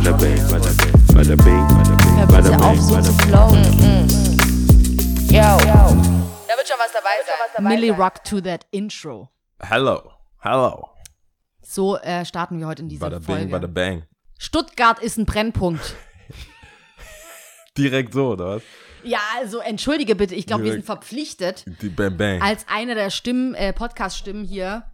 bada bing, bada bing, bada bing, bing, auf, bing, so bada zu bing. flowen. Yo. Da wird schon was dabei sein. Millie Rock to that Intro. Hello, hello. So äh, starten wir heute in diese Bada bing, Folge. bada bang. Stuttgart ist ein Brennpunkt. Direkt so, oder was? Ja, also entschuldige bitte, ich glaube, wir sind verpflichtet, Die Bang Bang. als eine der Stimmen, äh, Podcast-Stimmen hier,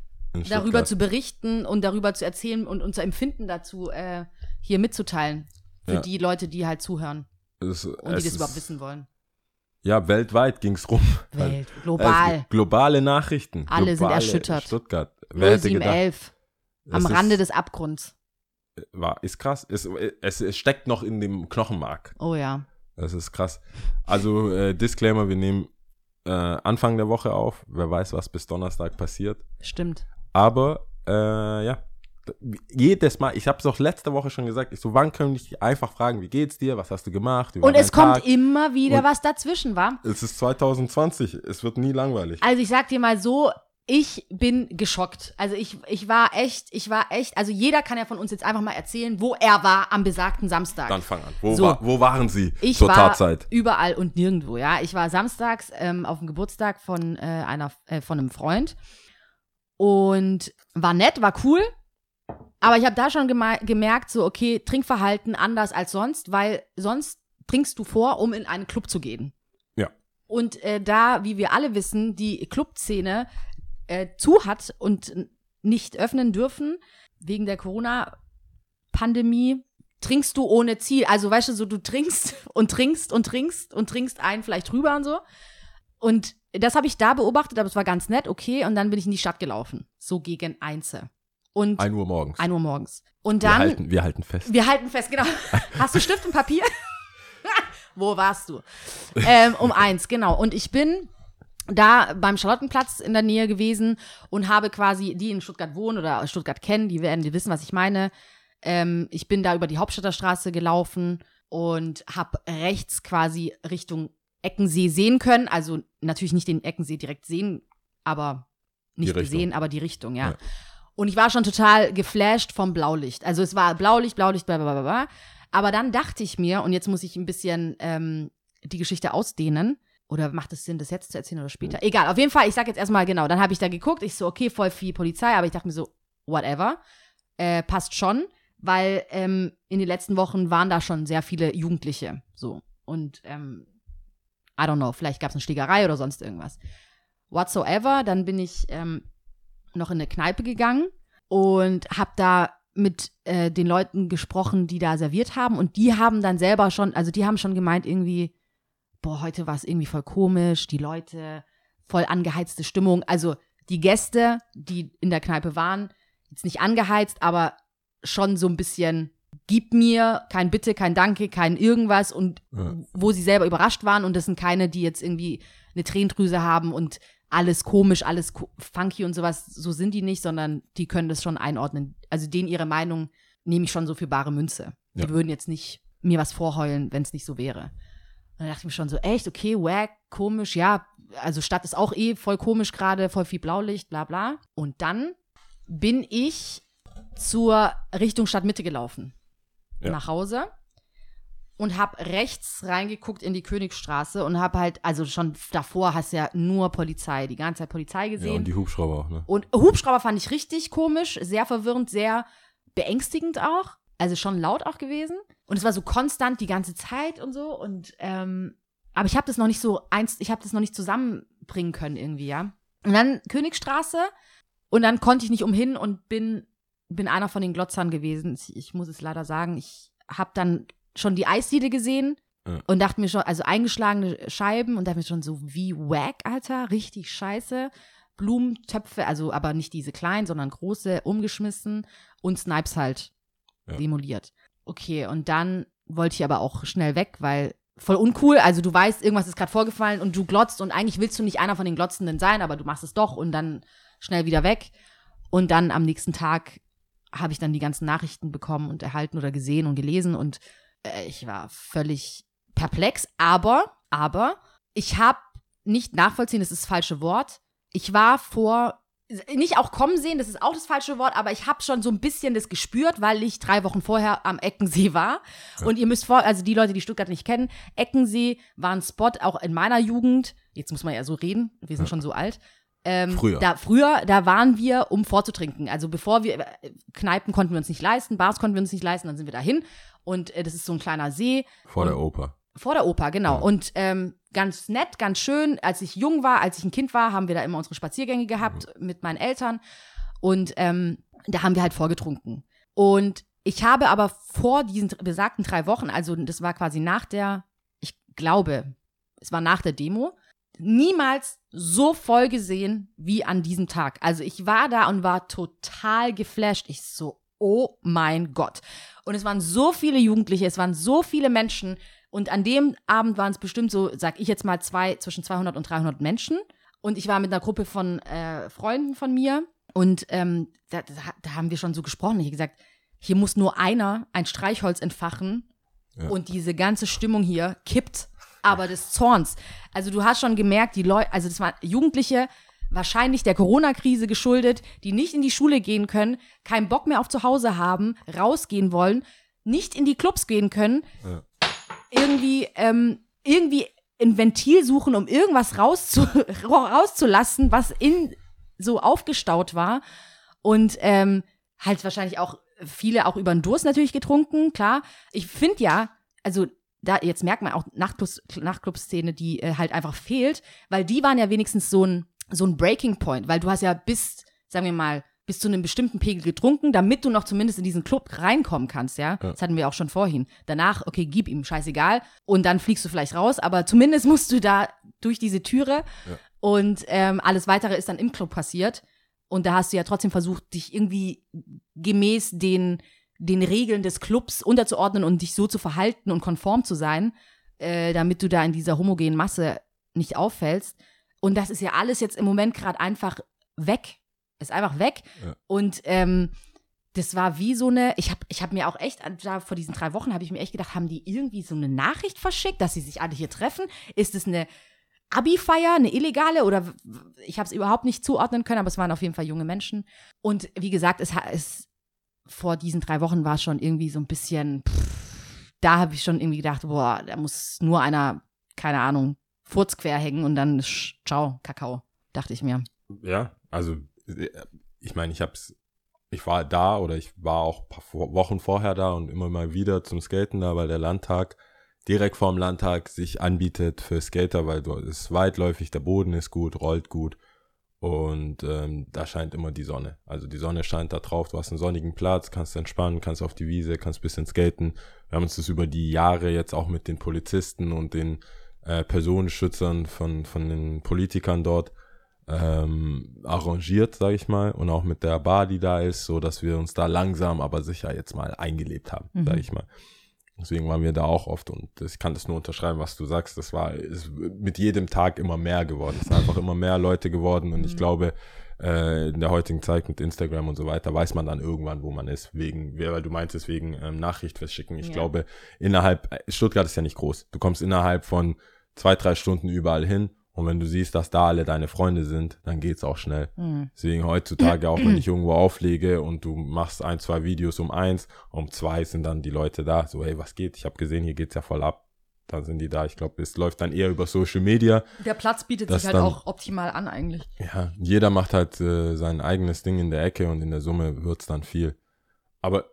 darüber zu berichten und darüber zu erzählen und unser Empfinden dazu äh, hier mitzuteilen. Für Ja. die Leute, die halt zuhören Es- und es die das ist- überhaupt wissen wollen. Ja, weltweit ging's rum. Welt, Also, global. globale Nachrichten. Alle sind globale erschüttert. Stuttgart. Wer hätte gedacht? 0711. Am Es ist- Rande des Abgrunds. War, ist krass. Es, es, es steckt noch in dem Knochenmark. Oh ja. Das ist krass. Also, äh, Disclaimer, wir nehmen äh, Anfang der Woche auf. Wer weiß, was bis Donnerstag passiert. Stimmt. Aber, äh, ja. Jedes Mal, ich habe es auch letzte Woche schon gesagt, ich so, wann können ich dich einfach fragen, wie geht's dir, was hast du gemacht? War Und es kommt Tag? immer wieder Und- was dazwischen, wa? Es ist 2020, es wird nie langweilig. Also ich sag dir mal so, ich bin geschockt. Also ich, ich war echt, ich war echt, also jeder kann ja von uns jetzt einfach mal erzähhlen, wo er war am besagten Samstag. Dann fang an. Wo, So. war, wo waren Sie ich zur war Tatzeit? überall und nirgendwo, ja. Ich war samstags ähm, auf dem Geburtstag von äh, einer, äh, von einem Freund und war nett, war cool. Aber ich habe da schon gemerkt, so okay, Trinkverhalten anders als sonst, weil sonst trinkst du vor, um in einen Club zu gehen. Ja. Und äh, da, wie wir alle wissen, die Clubszene äh, zu hat und nicht öffnen dürfen wegen der Corona-Pandemie, trinkst du ohne Ziel. Also weißt du, so du trinkst und trinkst und trinkst und trinkst einen vielleicht drüber und so. Und das habe ich da beobachtet, aber es war ganz nett, okay. Und dann bin ich in die Stadt gelaufen, so gegen Einze. Und 1 Uhr morgens. 1 Uhr morgens. Und wir, dann halten, wir halten fest. wir halten fest, genau. Hast du Stift und Papier? Wo warst du? Ähm, um eins, genau. Und ich bin da beim Charlottenplatz in der Nähe gewesen und habe quasi, die in Stuttgart wohnen oder Stuttgart kennen, die werden die wissen, was ich meine. Ähm, ich bin da über die Hauptstadter Straße gelaufen und habe rechts quasi Richtung Eckensee sehen können. Also natürlich nicht den Eckensee direkt sehen, aber nicht gesehen, aber die Richtung, ja. Ja. Und ich war schon total geflasht vom Blaulicht. Also es war Blaulicht, Blaulicht, bla bla bla bla. Aber dann dachte ich mir, und jetzt muss ich ein bisschen ähm, die Geschichte ausdehnen. Oder macht es Sinn, das jetzt zu erzählen oder später? Egal, auf jeden Fall, ich sag jetzt erstmal genau. Dann habe ich da geguckt, ich so, okay, voll viel Polizei, aber ich dachte mir so, whatever. Äh, passt schon, weil ähm, in den letzten Wochen waren da schon sehr viele Jugendliche. So. Und ähm, I don't know, vielleicht gab es eine Schlägerei oder sonst irgendwas. Whatsoever, dann bin ich ähm, noch in eine Kneipe gegangen und habe da mit äh, den Leuten gesprochen, die da serviert haben. Und die haben dann selber schon, also die haben schon gemeint irgendwie, boah, heute war es irgendwie voll komisch, die Leute, voll angeheizte Stimmung, also die Gäste, die in der Kneipe waren, jetzt nicht angeheizt, aber schon so ein bisschen, gib mir kein Bitte, kein Danke, kein irgendwas und Ja. wo sie selber überrascht waren. Und das sind keine, die jetzt irgendwie eine Tränendrüse haben und alles komisch, alles funky und sowas, so sind die nicht, sondern die können das schon einordnen. Also denen ihre Meinung nehme ich schon so für bare Münze. Die Ja. würden jetzt nicht mir was vorheulen, wenn es nicht so wäre. Und dann dachte ich mir schon so, echt, okay, wack, komisch, ja, also Stadt ist auch eh voll komisch gerade, voll viel Blaulicht, bla bla. Und dann bin ich zur Richtung Stadtmitte gelaufen. Ja. Nach Hause und hab rechts reingeguckt in die Königsstraße und hab halt, also schon davor hast du ja nur Polizei, die ganze Zeit Polizei Ja, gesehen. und die Hubschrauber auch, ne? Und Hubschrauber fand ich richtig komisch, sehr verwirrend, sehr beängstigend auch. Also schon laut auch gewesen. Und es war so konstant die ganze Zeit und so. Und ähm, aber ich habe das noch nicht so eins, ich habe das noch nicht zusammenbringen können irgendwie, ja. Und dann Königstraße und dann konnte ich nicht umhin und bin bin einer von den Glotzern gewesen. Ich, ich muss es leider sagen, ich habe dann schon die Eisdiele gesehen Ja. und dachte mir schon, also eingeschlagene Scheiben und dachte mir schon so, wie wack, Alter, richtig scheiße. Blumentöpfe, also aber nicht diese kleinen, sondern große, umgeschmissen und Snipes halt Ja. demoliert. Okay, und dann wollte ich aber auch schnell weg, weil voll uncool, also du weißt, irgendwas ist gerade vorgefallen und du glotzt und eigentlich willst du nicht einer von den Glotzenden sein, aber du machst es doch und dann schnell wieder weg. Und dann am nächsten Tag habe ich dann die ganzen Nachrichten bekommen und erhalten oder gesehen und gelesen und ich war völlig perplex, aber, aber ich habe nicht nachvollziehen, das ist das falsche Wort. Ich war vor nicht auch kommen sehen, das ist auch das falsche Wort, aber ich habe schon so ein bisschen das gespürt, weil ich drei Wochen vorher am Eckensee war. Und ihr müsst vor, also die Leute, die Stuttgart nicht kennen, Eckensee war ein Spot auch in meiner Jugend. Jetzt muss man ja so reden, wir sind schon so alt. Ähm, Früher. Da, früher, da waren wir, um vorzutrinken. Also bevor wir, äh, Kneipen konnten wir uns nicht leisten, Bars konnten wir uns nicht leisten, dann sind wir dahin. Und äh, das ist so ein kleiner See. Vor und, der Oper. vor der Oper, genau. Ja. Und ähm, ganz nett, ganz schön. Als ich jung war, als ich ein Kind war, haben wir da immer unsere Spaziergänge gehabt mit meinen Eltern. Und ähm, da haben wir halt vorgetrunken. Und ich habe aber vor diesen besagten drei Wochen, also das war quasi nach der, ich glaube, es war nach der Demo, niemals so voll gesehen wie an diesem Tag. Also ich war da und war total geflasht. Ich so, oh mein Gott. Und es waren so viele Jugendliche, es waren so viele Menschen. Und an dem Abend waren es bestimmt so, sag ich jetzt mal, zwei, zwischen 200 und 300 Menschen. Und ich war mit einer Gruppe von äh, Freunden von mir. Und ähm, da, da, da haben wir schon so gesprochen. Ich habe gesagt, hier muss nur einer ein Streichholz entfachen Ja. und diese ganze Stimmung hier kippt, aber des Zorns. Also du hast schon gemerkt, die Leute, also das waren Jugendliche, wahrscheinlich der Corona-Krise geschuldet, die nicht in die Schule gehen können, keinen Bock mehr auf zu Hause haben, rausgehen wollen, nicht in die Clubs gehen können, Ja. irgendwie, ähm, irgendwie ein Ventil suchen, um irgendwas rauszu rauszulassen, was in so aufgestaut war. Und ähm, halt wahrscheinlich auch viele auch über den Durst natürlich getrunken, klar. Ich finde ja, also da jetzt merkt man auch Nachtclubs- Nachtclub-Szene, die äh, halt einfach fehlt, weil die waren ja wenigstens so ein, so ein Breaking Point, weil du hast ja bis, sagen wir mal, bis zu einem bestimmten Pegel getrunken, damit du noch zumindest in diesen Club reinkommen kannst, ja? Ja. Das hatten wir auch schon vorhin. Danach, okay, gib ihm, scheißegal. Und dann fliegst du vielleicht raus, aber zumindest musst du da durch diese Türe. Ja. Und ähm, alles weitere ist dann im Club passiert. Und da hast du ja trotzdem versucht, dich irgendwie gemäß den, den Regeln des Clubs unterzuordnen und dich so zu verhalten und konform zu sein, äh, damit du da in dieser homogenen Masse nicht auffällst. Und das ist ja alles jetzt im Moment gerade einfach weg. Ist einfach weg. Ja. Und ähm, das war wie so eine, ich habe ich hab mir auch echt, da vor diesen drei Wochen habe ich mir echt gedacht, haben die irgendwie so eine Nachricht verschickt, dass sie sich alle hier treffen? Ist es eine Abi-Feier, eine illegale oder ich habe es überhaupt nicht zuordnen können, aber es waren auf jeden Fall junge Menschen. Und wie gesagt, es, es vor diesen drei Wochen war schon irgendwie so ein bisschen, pff, da habe ich schon irgendwie gedacht, boah, da muss nur einer, keine Ahnung, Furz quer hängen und dann sch- ciao, Kakao, dachte ich mir. Ja, also äh, ich meine, ich hab's, ich war da oder ich war auch paar Wo- Wochen vorher da und immer mal wieder zum Skaten da, weil der Landtag direkt vorm Landtag sich anbietet für Skater, weil dort ist weitläufig, der Boden ist gut, rollt gut und ähm, da scheint immer die Sonne. Also die Sonne scheint da drauf, du hast einen sonnigen Platz, kannst entspannen, kannst auf die Wiese, kannst bisschen skaten. Wir haben uns das über die Jahre jetzt auch mit den Polizisten und den äh, Personenschützern von, von den Politikern dort ähm, arrangiert, sage ich mal, und auch mit der Bar, die da ist, so dass wir uns da langsam, aber sicher jetzt mal eingelebt haben, Mhm. sage ich mal. Deswegen waren wir da auch oft und ich kann das nur unterschreiben, was du sagst. Das war ist mit jedem Tag immer mehr geworden. Es sind einfach immer mehr Leute geworden und ich Mhm. glaube, äh, in der heutigen Zeit mit Instagram und so weiter weiß man dann irgendwann, wo man ist, wegen, weil du meintest, wegen ähm, Nachricht verschicken. Ich Ja. glaube, innerhalb, äh, Stuttgart ist ja nicht groß. Du kommst innerhalb von zwei, drei Stunden überall hin und wenn du siehst, dass da alle deine Freunde sind, dann geht's auch schnell. Hm. Deswegen heutzutage, auch wenn ich irgendwo auflege und du machst ein, zwei Videos um eins, um zwei sind dann die Leute da. So, hey, was geht? Ich habe gesehen, hier geht's ja voll ab. Dann sind die da. Ich glaube, es läuft dann eher über Social Media. Der Platz bietet sich halt dann- auch optimal an eigentlich. Ja, jeder macht halt äh, sein eigenes Ding in der Ecke und in der Summe wird's dann viel. Aber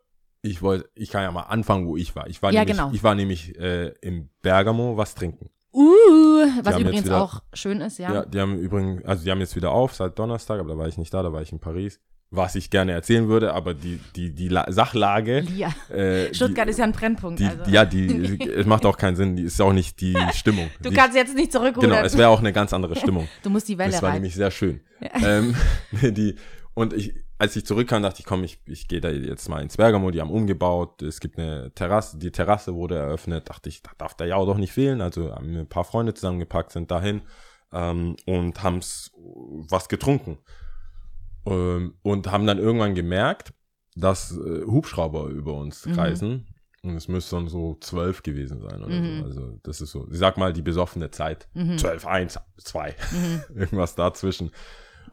ich wollte, ich kann ja mal anfangen, wo ich war. Ich war Ja, nämlich, genau. ich war nämlich äh, im Bergamo was trinken. Uh, was übrigens wieder- auch schön ist, ja. Ja. die haben übrigens, also die haben jetzt wieder auf seit Donnerstag, aber da war ich nicht da, da war ich in Paris. Was ich gerne erzählen würde, aber die, die, die La Sachlage. Ja. Äh, Stuttgart die, ist ja ein Brennpunkt. die, also. Ja, die, es macht auch keinen Sinn, die ist auch nicht die Stimmung. Du die, kannst jetzt nicht zurückrudern. Genau, es wäre auch eine ganz andere Stimmung. du musst die Welle Das war rein. nämlich sehr schön. Ähm, die, und ich, als ich zurückkam, dachte ich, komm, ich, ich gehe da jetzt mal ins Bergamo, die haben umgebaut, es gibt eine Terrasse, die Terrasse wurde eröffnet, dachte ich, da darf der ja auch doch nicht fehlen, also haben mir ein paar Freunde zusammengepackt, sind dahin ähm, und haben's was getrunken. Ähm, und haben dann irgendwann gemerkt, dass äh, Hubschrauber über uns Mhm. kreisen. Und es müsste dann so zwölf gewesen sein oder Mhm. so. Also das ist so, ich sag mal, die besoffene Zeit. Mhm. Zwölf, eins, zwei. Mhm. Irgendwas dazwischen.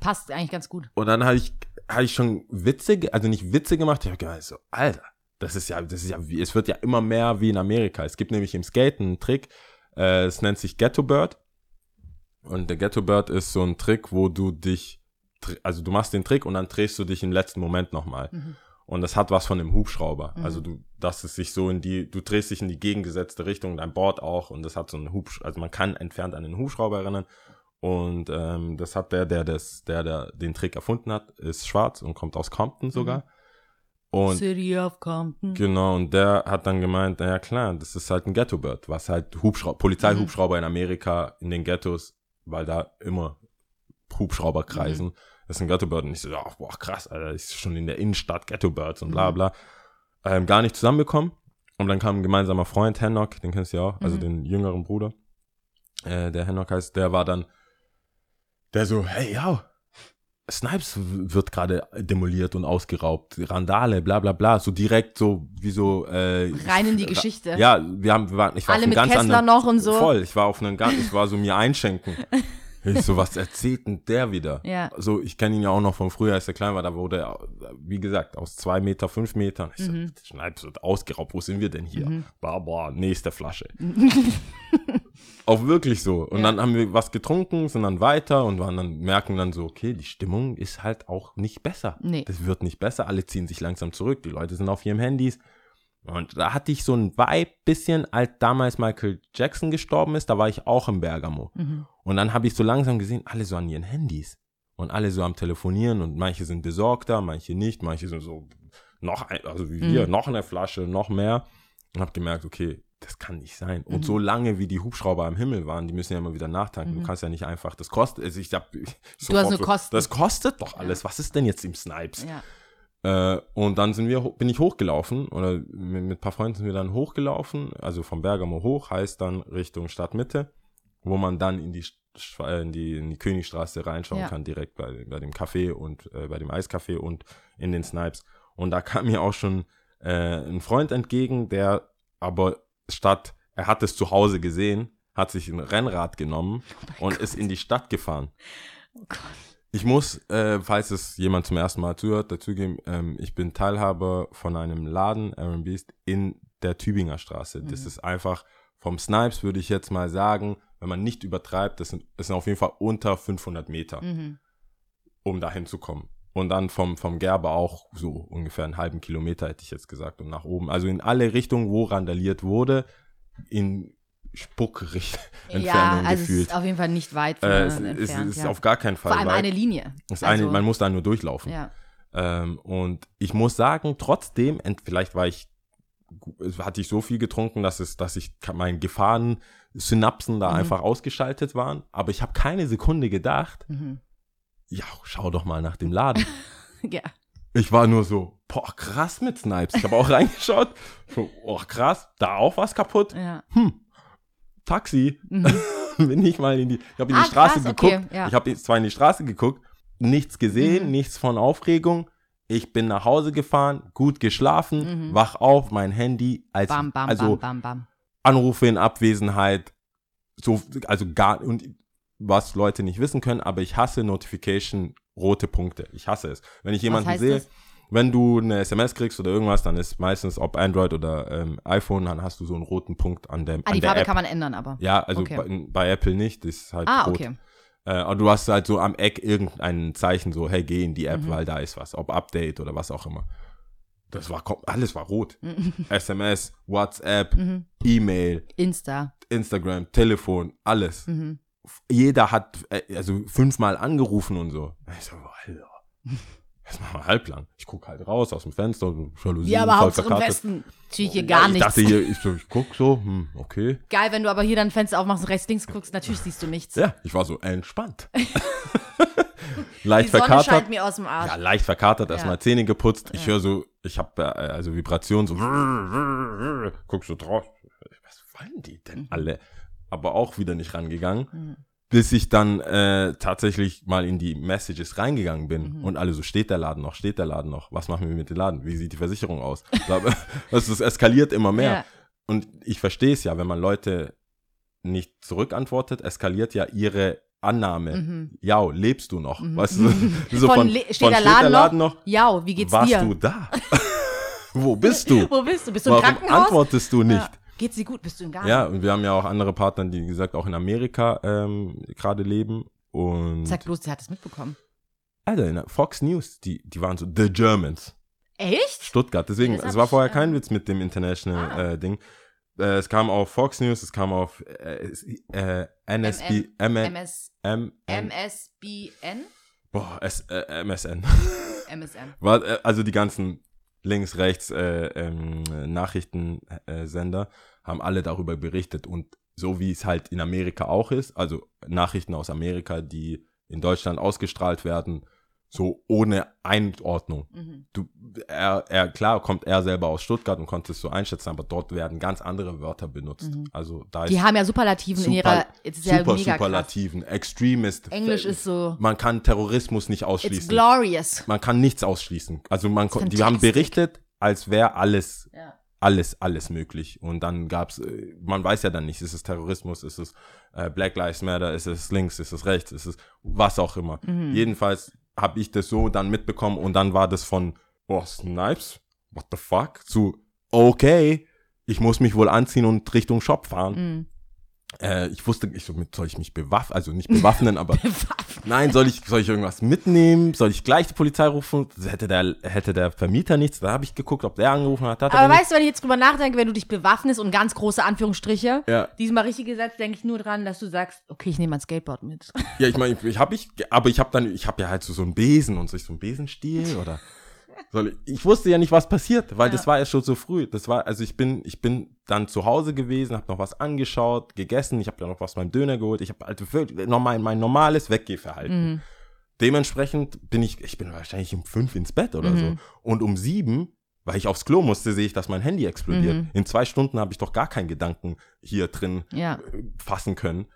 passt eigentlich ganz gut. Und dann habe ich, hab ich schon Witze, also nicht Witze gemacht, ich habe gedacht, so, Alter, das ist ja, das ist ja, es wird ja immer mehr wie in Amerika. Es gibt nämlich im Skaten einen Trick, äh, es nennt sich Ghetto Bird. Und der Ghetto Bird ist so ein Trick, wo du dich, also du machst den Trick und dann drehst du dich im letzten Moment nochmal. Und das hat was von einem Hubschrauber. Also du, dass es sich so in die, du drehst dich in die gegengesetzte Richtung, dein Board auch und das hat so einen Hubsch, also man kann entfernt an den Hubschrauber erinnern. Und ähm, das hat der, der das, der, der den Trick erfunden hat, ist schwarz und kommt aus Compton sogar. Und City of Compton. genau, und der hat dann gemeint, naja klar, das ist halt ein Ghetto-Bird, was halt Hubschrauber, Polizeihubschrauber in Amerika, in den Ghettos, weil da immer Hubschrauber kreisen, das ist ein Ghetto-Bird. Und ich so, ja, boah, krass, Alter, ist schon in der Innenstadt Ghetto-Birds und bla bla. Ähm, gar nicht zusammenbekommen. Und dann kam ein gemeinsamer Freund, Hennock, den kennst du ja auch, also den jüngeren Bruder, äh, der Hennock heißt, der war dann, der so, hey, ja, Snipes wird gerade demoliert und ausgeraubt, Randale, bla bla bla, so direkt so wie so äh, Rein in die Geschichte. Ja, wir haben, wir waren, ich war Alle auf einem mit ganz Kessler anderen, noch und so. Voll, ich war auf einem ganz, ich war so mir einschenken. Ich so, was erzählt denn der wieder? Ja. So, ich kenne ihn ja auch noch von früher, als er klein war, da wurde er, wie gesagt, aus zwei Meter, fünf Metern. Ich so, Mhm. Snipes wird ausgeraubt, wo sind wir denn hier? Bla, bla, nächste Flasche. auch wirklich so. Und Ja. dann haben wir was getrunken, sind dann weiter und waren dann, merken dann so, okay, die Stimmung ist halt auch nicht besser. Nee. Das wird nicht besser, alle ziehen sich langsam zurück, die Leute sind auf ihren Handys. Und da hatte ich so ein Vibe bisschen, als damals Michael Jackson gestorben ist, da war ich auch im Bergamo. Mhm. Und dann habe ich so langsam gesehen, alle so an ihren Handys. Und alle so am Telefonieren und manche sind besorgter, manche nicht, manche sind so noch, ein, also wie wir, Mhm. noch eine Flasche, noch mehr. Und habe gemerkt, okay, das kann nicht sein. Und Mhm. so lange wie die Hubschrauber am Himmel waren, die müssen ja immer wieder nachtanken. Du kannst ja nicht einfach, das kostet, also ich hab, ich Mhm. hast sofort nur so, Kosten. Das kostet doch alles. Was ist denn jetzt im Snipes? Ja. Äh, und dann sind wir, bin ich hochgelaufen oder mit, mit ein paar Freunden sind wir dann hochgelaufen, also vom Bergamo hoch, heißt dann Richtung Stadtmitte, wo man dann in die, äh, in die, in die Königstraße reinschauen Ja. kann, direkt bei, bei dem Café und äh, bei dem Eiscafé und in den Snipes. Und da kam mir auch schon äh, ein Freund entgegen, der aber statt, er hat es zu Hause gesehen, hat sich ein Rennrad genommen und ist in die Stadt gefahren. Oh Gott. Ich muss, äh, falls es jemand zum ersten Mal zuhört, dazugeben, ähm, ich bin Teilhaber von einem Laden, Aaron Beast, in der Tübinger Straße. Das ist einfach, vom Snipes würde ich jetzt mal sagen, wenn man nicht übertreibt, das sind, das sind auf jeden Fall unter 500 Meter, Mhm. um dahin zu kommen. Und dann vom, vom Gerber auch so ungefähr einen halben Kilometer, hätte ich jetzt gesagt, und nach oben. Also in alle Richtungen, wo randaliert wurde, in Spuckrichtung Ja, also es gefühlt. ist auf jeden Fall nicht weit von Äh, es, entfernt. es, es ist ja. auf gar keinen Fall Vor allem weit. eine Linie. Also, eine, man muss da nur durchlaufen. Ja. Ähm, und ich muss sagen, trotzdem, vielleicht war ich, hatte ich so viel getrunken, dass es, dass ich meine Gefahren-Synapsen da Mhm. einfach ausgeschaltet waren. Aber ich habe keine Sekunde gedacht, Mhm. Ja, schau doch mal nach dem Laden. ja. Ich war nur so, boah, krass mit Snipes. Ich habe auch reingeschaut. So, oh, krass, da auch was kaputt. Ja. Hm, Taxi. Bin ich mal in die, ich habe in die Mhm. Ah, Straße krass, okay, geguckt. ja. Ich habe zwar in die Straße geguckt, nichts gesehen, Mhm. nichts von Aufregung. Ich bin nach Hause gefahren, gut geschlafen, Mhm. wach auf, mein Handy als Bam, bam, also bam, bam, bam. Anrufe in Abwesenheit, so also gar und was Leute nicht wissen können, aber ich hasse Notification rote Punkte. Ich hasse es. Wenn ich jemanden sehe, das? wenn du eine SMS kriegst oder irgendwas, dann ist meistens ob Android oder ähm, iPhone, dann hast du so einen roten Punkt an der, Ah, an die der Farbe App. kann man ändern, aber. Ja, also Okay. bei, bei Apple nicht, das ist halt Ah, rot. okay. Äh, aber du hast halt so am Eck irgendein Zeichen, so, hey, geh in die Mhm. App, weil da ist was. Ob Update oder was auch immer. Das war, alles war rot. Mhm. SMS, WhatsApp, E-Mail, Insta. Instagram, Telefon, alles. Mhm. Jeder hat, äh, also fünfmal angerufen und so. Ich so, Alter, das machen wir halblang. Ich guck halt raus aus dem Fenster, Jalousien, Ja, aber Hauptsache im. Westen. Natürlich hier Ja, gar ich nichts. dachte hier, ich, so, ich guck so, hm, okay. Geil, wenn du aber hier dein Fenster aufmachst und rechts, links guckst, natürlich siehst du nichts. Ja, ich war so entspannt. Die leicht Sonne verkatert. scheint mir aus dem Arsch. Ja, leicht verkatert, Ja. erstmal Zähne geputzt. Ich höre so, ich habe äh, also Vibration so, guck so drauf. Was wollen die denn alle? Aber auch wieder nicht rangegangen. Bis ich dann äh, tatsächlich mal in die Messages reingegangen bin und alle so, steht der Laden noch, steht der Laden noch, was machen wir mit dem Laden, wie sieht die Versicherung aus? Das ist, eskaliert immer mehr. Ja. Und ich verstehe es ja, wenn man Leute nicht zurückantwortet, eskaliert ja ihre Annahme. Ja, lebst du noch? Weißt du, so von, von, Le- steht von der Laden, noch? Ja, wie geht's Warst dir? du da? Wo bist du? Wo bist du? Bist du im Warum Krankenhaus? antwortest du nicht? Ja. Geht's dir gut? Bist du in Ghana? Ja, und wir haben ja auch andere Partner, die, wie gesagt, auch in Amerika ähm, gerade leben. Und Sag bloß, der hat es mitbekommen. Alter, in Fox News, die, die waren so The Germans. Echt? Stuttgart. Deswegen, es war vorher äh, kein Witz mit dem International äh, Ding. Äh, es kam auf Fox News, es kam auf äh, äh, NSB, MSBN? boah, äh, MSN. MSN. War, äh, also die ganzen links, rechts äh, ähm, Nachrichtensender Sender haben alle darüber berichtet und so wie es halt in Amerika auch ist, also Nachrichten aus Amerika, die in Deutschland ausgestrahlt werden, so ohne Einordnung. Mhm. Du, er, er, klar kommt er selber aus Stuttgart und konnte es so einschätzen, aber dort werden ganz andere Wörter benutzt. Also da ist Mhm. Die haben ja Superlativen in ihrer. Ist ja super mega krass. Superlativen, Extremist. Englisch ist so. Man kann Terrorismus nicht It's ausschließen glorious. man kann nichts ausschließen. Also man die haben berichtet, als wäre alles, Ja. alles, alles möglich. Und dann gab's, äh, man weiß ja dann nicht, ist es Terrorismus, ist es äh, Black Lives Matter, ist es links, ist es rechts, ist es was auch immer. Mhm. Jedenfalls habe ich das so dann mitbekommen und dann war das von, boah, Snipes, what the fuck, zu, okay, ich muss mich wohl anziehen und Richtung Shop fahren. Mhm. Äh, ich wusste, ich so, mit- soll ich mich bewaffnen, also nicht bewaffnen, aber Nein, soll ich, soll ich irgendwas mitnehmen? Soll ich gleich die Polizei rufen? Hätte der, hätte der Vermieter nichts? Da habe ich geguckt, ob der angerufen hat. hat Aber weißt du, wenn ich jetzt drüber nachdenke, wenn du dich bewaffnest und ganz große Anführungsstriche, Ja. diesmal richtig gesetzt, denke ich nur dran, dass du sagst, okay, ich nehme mein Skateboard mit. Ja, ich meine, ich, ich habe ich, aber ich habe dann, ich habe ja halt so, so einen Besen und so, so einen Besenstiel oder soll ich, ich wusste ja nicht, was passiert, weil das war ja schon so früh. Das war, also ich bin, ich bin dann zu Hause gewesen, habe noch was angeschaut, gegessen, ich habe ja noch was beim Döner geholt, ich habe halt noch mein, normales Weggehverhalten. Dementsprechend bin ich, ich bin wahrscheinlich um fünf ins Bett oder so. Und um sieben, weil ich aufs Klo musste, sehe ich, dass mein Handy explodiert. In zwei Stunden habe ich doch gar keinen Gedanken hier drin Ja. äh, fassen können.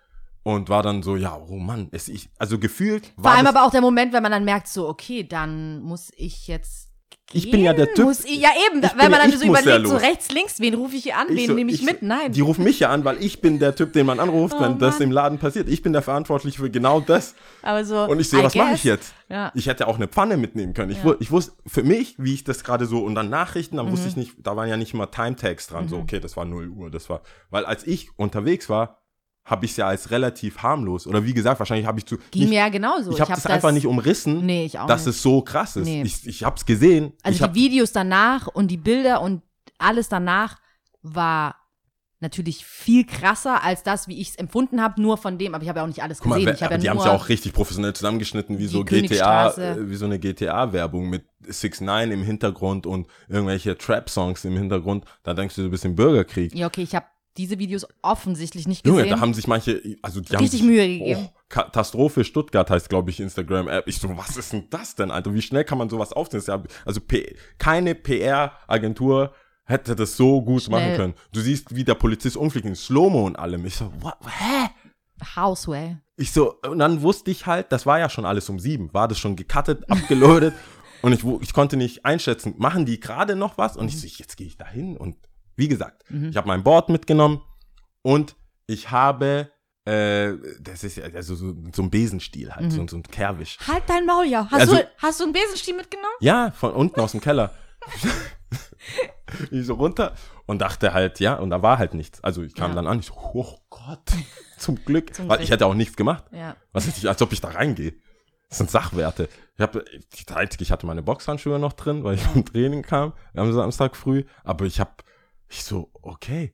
Und war dann so, ja, oh Mann, es, ich, also gefühlt Vor war allem das, aber auch der Moment, wenn man dann merkt, so, okay, dann muss ich jetzt. Ich bin ja der Typ- Muss ich, ja, eben, ich wenn bin man ja- dann ich so überlegt, so rechts, links, wen rufe ich hier an, wen so- nehme ich, so- mit? Nein. Die rufen mich ja an, weil ich bin der Typ, den man anruft, Oh wenn das Mann. im Laden passiert. Ich bin der Verantwortliche für genau das. aber so. Und ich sehe, I was mache ich jetzt? Ja. Ich hätte auch eine Pfanne mitnehmen können. Ich, Ja. ich wusste für mich, wie ich das gerade so und dann Nachrichten, dann Mhm. wusste ich nicht, da waren ja nicht immer Timetags dran, so okay, das war 0 Uhr, das war, weil als ich unterwegs war, habe ich es ja als relativ harmlos oder wie gesagt, wahrscheinlich habe ich zu Ging mir ja genauso. ich habe hab das einfach nicht umrissen, Nee, ich auch dass nicht. es so krass ist. Nee. Ich, ich habe es gesehen. Also ich hab, die Videos danach und die Bilder und alles danach war natürlich viel krasser als das, wie ich es empfunden habe, nur von dem, aber ich habe ja auch nicht alles mal, gesehen. ich habe aber die ja haben es ja auch richtig professionell zusammengeschnitten, wie so GTA, äh, wie so eine GTA-Werbung mit 6 9 im Hintergrund und irgendwelche Trap-Songs im Hintergrund. Da denkst du so ein bisschen Bürgerkrieg. Ja, okay, ich habe diese Videos offensichtlich nicht Junge, gesehen. da haben sich manche, also die haben Richtig sich, Mühe gegeben. Oh, Katastrophe Stuttgart heißt, glaube ich, Instagram-App. Ich so, was ist denn das denn, Alter? Wie schnell kann man sowas aufziehen? Also P keine PR-Agentur hätte das so gut Schnell. machen können. Du siehst, wie der Polizist umfliegt in Slow-Mo und allem. Ich so, what, hä? Houseway. Ich so, und dann wusste ich halt, das war ja schon alles um sieben, war das schon gecuttet, abgeloadet und ich, ich konnte nicht einschätzen, machen die gerade noch was? Und ich so, jetzt gehe ich da hin und wie gesagt, ich habe mein Board mitgenommen und ich habe, äh, das ist ja also so, so ein Besenstiel halt, so, so ein Kerwisch. Halt dein Maul, ja. Hast, Also- du, hast du einen Besenstiel mitgenommen? Ja, von unten aus dem Keller. ich so runter und dachte halt, ja, und da war halt nichts. Also ich kam Ja. dann an, ich so, oh Gott, zum Glück, Zum weil Glück. ich hätte auch nichts gemacht. Ja. Was ist, als ob ich da reingehe. Das sind Sachwerte. Ich habe, ich hatte meine Boxhandschuhe noch drin, weil ich vom Training kam am Samstag früh. Aber ich habe, ich so, okay,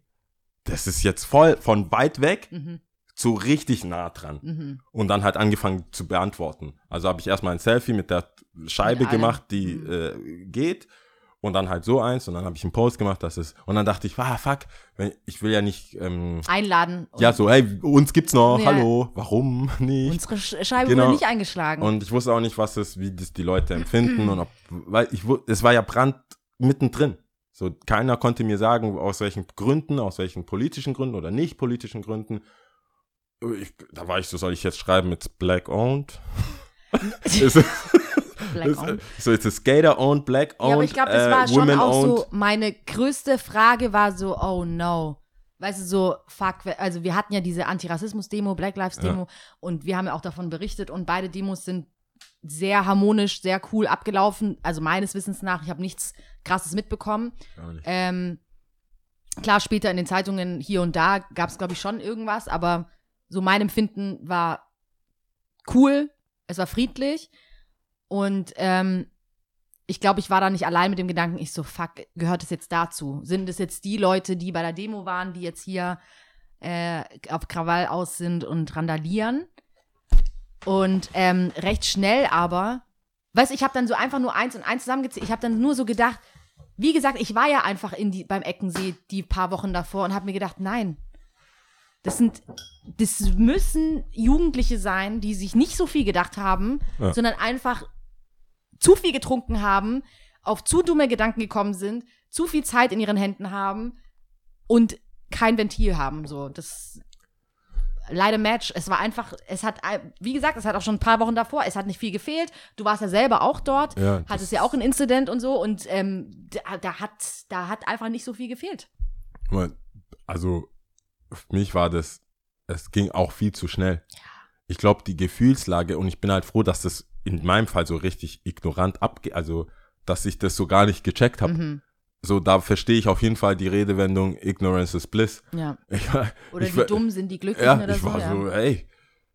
das ist jetzt voll von weit weg Mhm. zu richtig nah dran. Und dann halt angefangen zu beantworten. Also habe ich erstmal ein Selfie mit der Scheibe Mit gemacht, die äh, geht. Und dann halt so eins. Und dann habe ich einen Post gemacht, das ist. Und dann dachte ich, ah, fuck, ich will ja nicht. Ähm, Einladen. Ja, so, hey, uns gibt's noch, Ja. hallo, warum nicht? Unsere Sch- Scheibe Genau. wurde nicht eingeschlagen. Und ich wusste auch nicht, was das, wie das die Leute empfinden und ob, weil ich, es war ja Brand mittendrin. So, keiner konnte mir sagen, aus welchen Gründen, aus welchen politischen Gründen oder nicht politischen Gründen. Ich, da war ich so, soll ich jetzt schreiben mit Black Owned? ist, es- Black ist, on. so, it's a Skater Owned, Black Owned, Ja, aber ich glaube, das äh, war schon Women auch Owned. so, meine größte Frage war so, oh no, weißt du, so, fuck, also wir hatten ja diese Antirassismus-Demo, Black Lives-Demo und wir haben ja auch davon berichtet und beide Demos sind sehr harmonisch, sehr cool abgelaufen. Also meines Wissens nach, ich habe nichts Krasses mitbekommen. Ähm, klar, später in den Zeitungen hier und da gab es, glaube ich, schon irgendwas, aber so mein Empfinden war cool, es war friedlich und ähm, ich glaube, ich war da nicht allein mit dem Gedanken, ich so, fuck, gehört es jetzt dazu? Sind es jetzt die Leute, die bei der Demo waren, die jetzt hier äh, auf Krawall aus sind und randalieren? Und ähm, recht schnell aber, weißt du, ich habe dann so einfach nur eins und eins zusammengezählt. Ich habe dann nur so gedacht, wie gesagt, ich war ja einfach in die, beim Eckensee die paar Wochen davor und habe mir gedacht, nein, das sind, das müssen Jugendliche sein, die sich nicht so viel gedacht haben, Ja. sondern einfach zu viel getrunken haben, auf zu dumme Gedanken gekommen sind, zu viel Zeit in ihren Händen haben und kein Ventil haben. So, das leider Match. Es war einfach, es hat, wie gesagt, es hat auch schon ein paar Wochen davor, es hat nicht viel gefehlt. Du warst ja selber auch dort, Ja, hattest ja auch ein Incident und so und ähm, da, da hat, da hat einfach nicht so viel gefehlt. Also, für mich war das, es ging auch viel zu schnell. Ich glaube, die Gefühlslage, und ich bin halt froh, dass das in meinem Fall so richtig ignorant abgeht, also, dass ich das so gar nicht gecheckt habe. Mhm. So, da verstehe ich auf jeden Fall die Redewendung Ignorance is bliss. Ja. Ich, Oder ich, wie war- dumm sind die Glücklichen Ja, oder ich so. war ja. so, ey,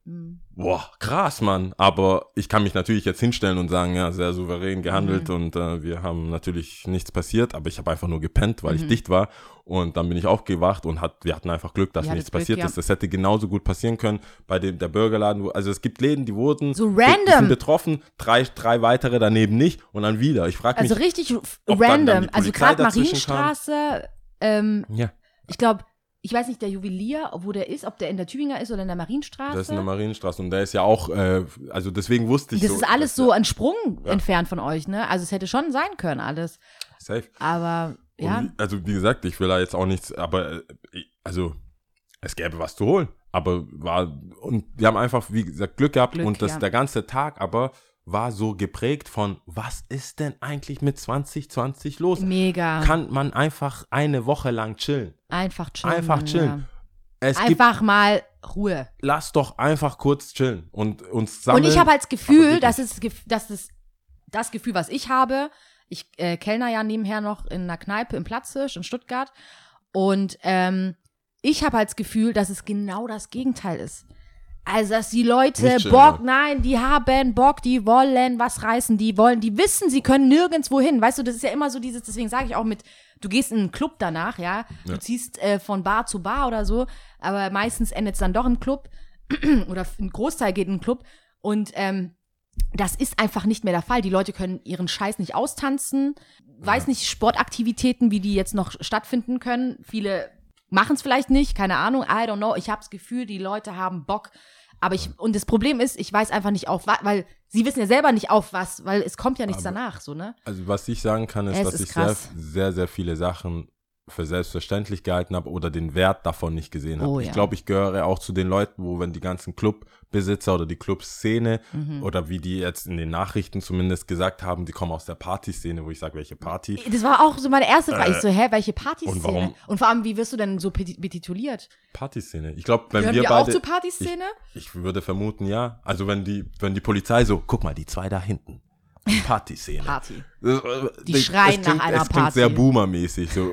Mhm. Boah, krass, Mann. Aber ich kann mich natürlich jetzt hinstellen und sagen, ja, sehr souverän gehandelt Mhm. und äh, wir haben natürlich nichts passiert, aber ich habe einfach nur gepennt, weil ich Mhm. dicht war. Und dann bin ich aufgewacht und hat, wir hatten einfach Glück, dass hattet nichts Glück, passiert ja. ist. Das hätte genauso gut passieren können bei dem der Burgerladen. Wo, also es gibt Läden, die wurden So random. sind betroffen, drei, drei weitere daneben nicht und dann wieder. Ich frage mich, Also richtig random. Also gerade. Marienstraße, ähm, ja, ich glaube, ich weiß nicht, der Juwelier, wo der ist, ob der in der Tübinger ist oder in der Marienstraße. das ist in der Marienstraße und der ist ja auch, äh, also deswegen wusste ich das so. ist alles so ein Sprung Ja. entfernt von euch, ne? Also es hätte schon sein können alles. Safe. Aber ja, wie, also wie gesagt, ich will da jetzt auch nichts, aber äh, also es gäbe was zu holen. Aber war, und wir haben einfach, wie gesagt, Glück gehabt Glück, und das, ja. der ganze Tag aber war so geprägt von, was ist denn eigentlich mit 2020 los? mega. Kann man einfach eine Woche lang chillen? einfach chillen. Einfach chillen. Ja. Einfach mal Ruhe. lass doch einfach kurz chillen und uns sammeln. Und ich habe halt das Aber Gefühl, dass es gef- dass es das Gefühl, was ich habe, ich äh, kellner ja nebenher noch in einer Kneipe im Platzhirsch in Stuttgart und ähm, ich habe halt das Gefühl, dass es genau das Gegenteil ist. Also, dass die Leute chillen, Bock, ja. nein, die haben Bock, die wollen was reißen, die wollen, die wissen, sie können nirgendwo hin. Weißt du, das ist ja immer so dieses, deswegen sage ich auch mit, du gehst in einen Club danach, ja, du Ja. ziehst äh, von Bar zu Bar oder so, aber meistens endet es dann doch im Club oder ein Großteil geht in den Club und ähm, das ist einfach nicht mehr der Fall. Die Leute können ihren Scheiß nicht austanzen, weiß nicht, Sportaktivitäten, wie die jetzt noch stattfinden können. Viele machen es vielleicht nicht, keine Ahnung, I don't know. Ich habe das Gefühl, die Leute haben Bock. Aber ich, und das Problem ist, ich weiß einfach nicht auf was, weil sie wissen ja selber nicht auf was, weil es kommt ja nichts Aber- danach, so, ne? Also was ich sagen kann, ist, Es dass ist ich sehr, sehr, sehr viele Sachen für selbstverständlich gehalten habe oder den Wert davon nicht gesehen habe. Oh, Ich ja. glaube, ich gehöre auch zu den Leuten, wo wenn die ganzen Clubbesitzer oder die Clubszene Mhm. oder wie die jetzt in den Nachrichten zumindest gesagt haben, die kommen aus der Partyszene, wo ich sage, welche Party? Das war auch so meine erste Frage. Äh, ich so, hä, welche Partyszene? und warum- Und vor allem, wie wirst du denn so betituliert? Partyszene. Ich glaube, wenn Gehören wir wir auch beide, zur Partyszene? ich würde vermuten, ja. Also wenn die, wenn die Polizei so, guck mal, die zwei da hinten. Partyszene. Party. Das, äh, Die das- schreien klingt, nach einer Es klingt Party. sehr Boomer-mäßig, so,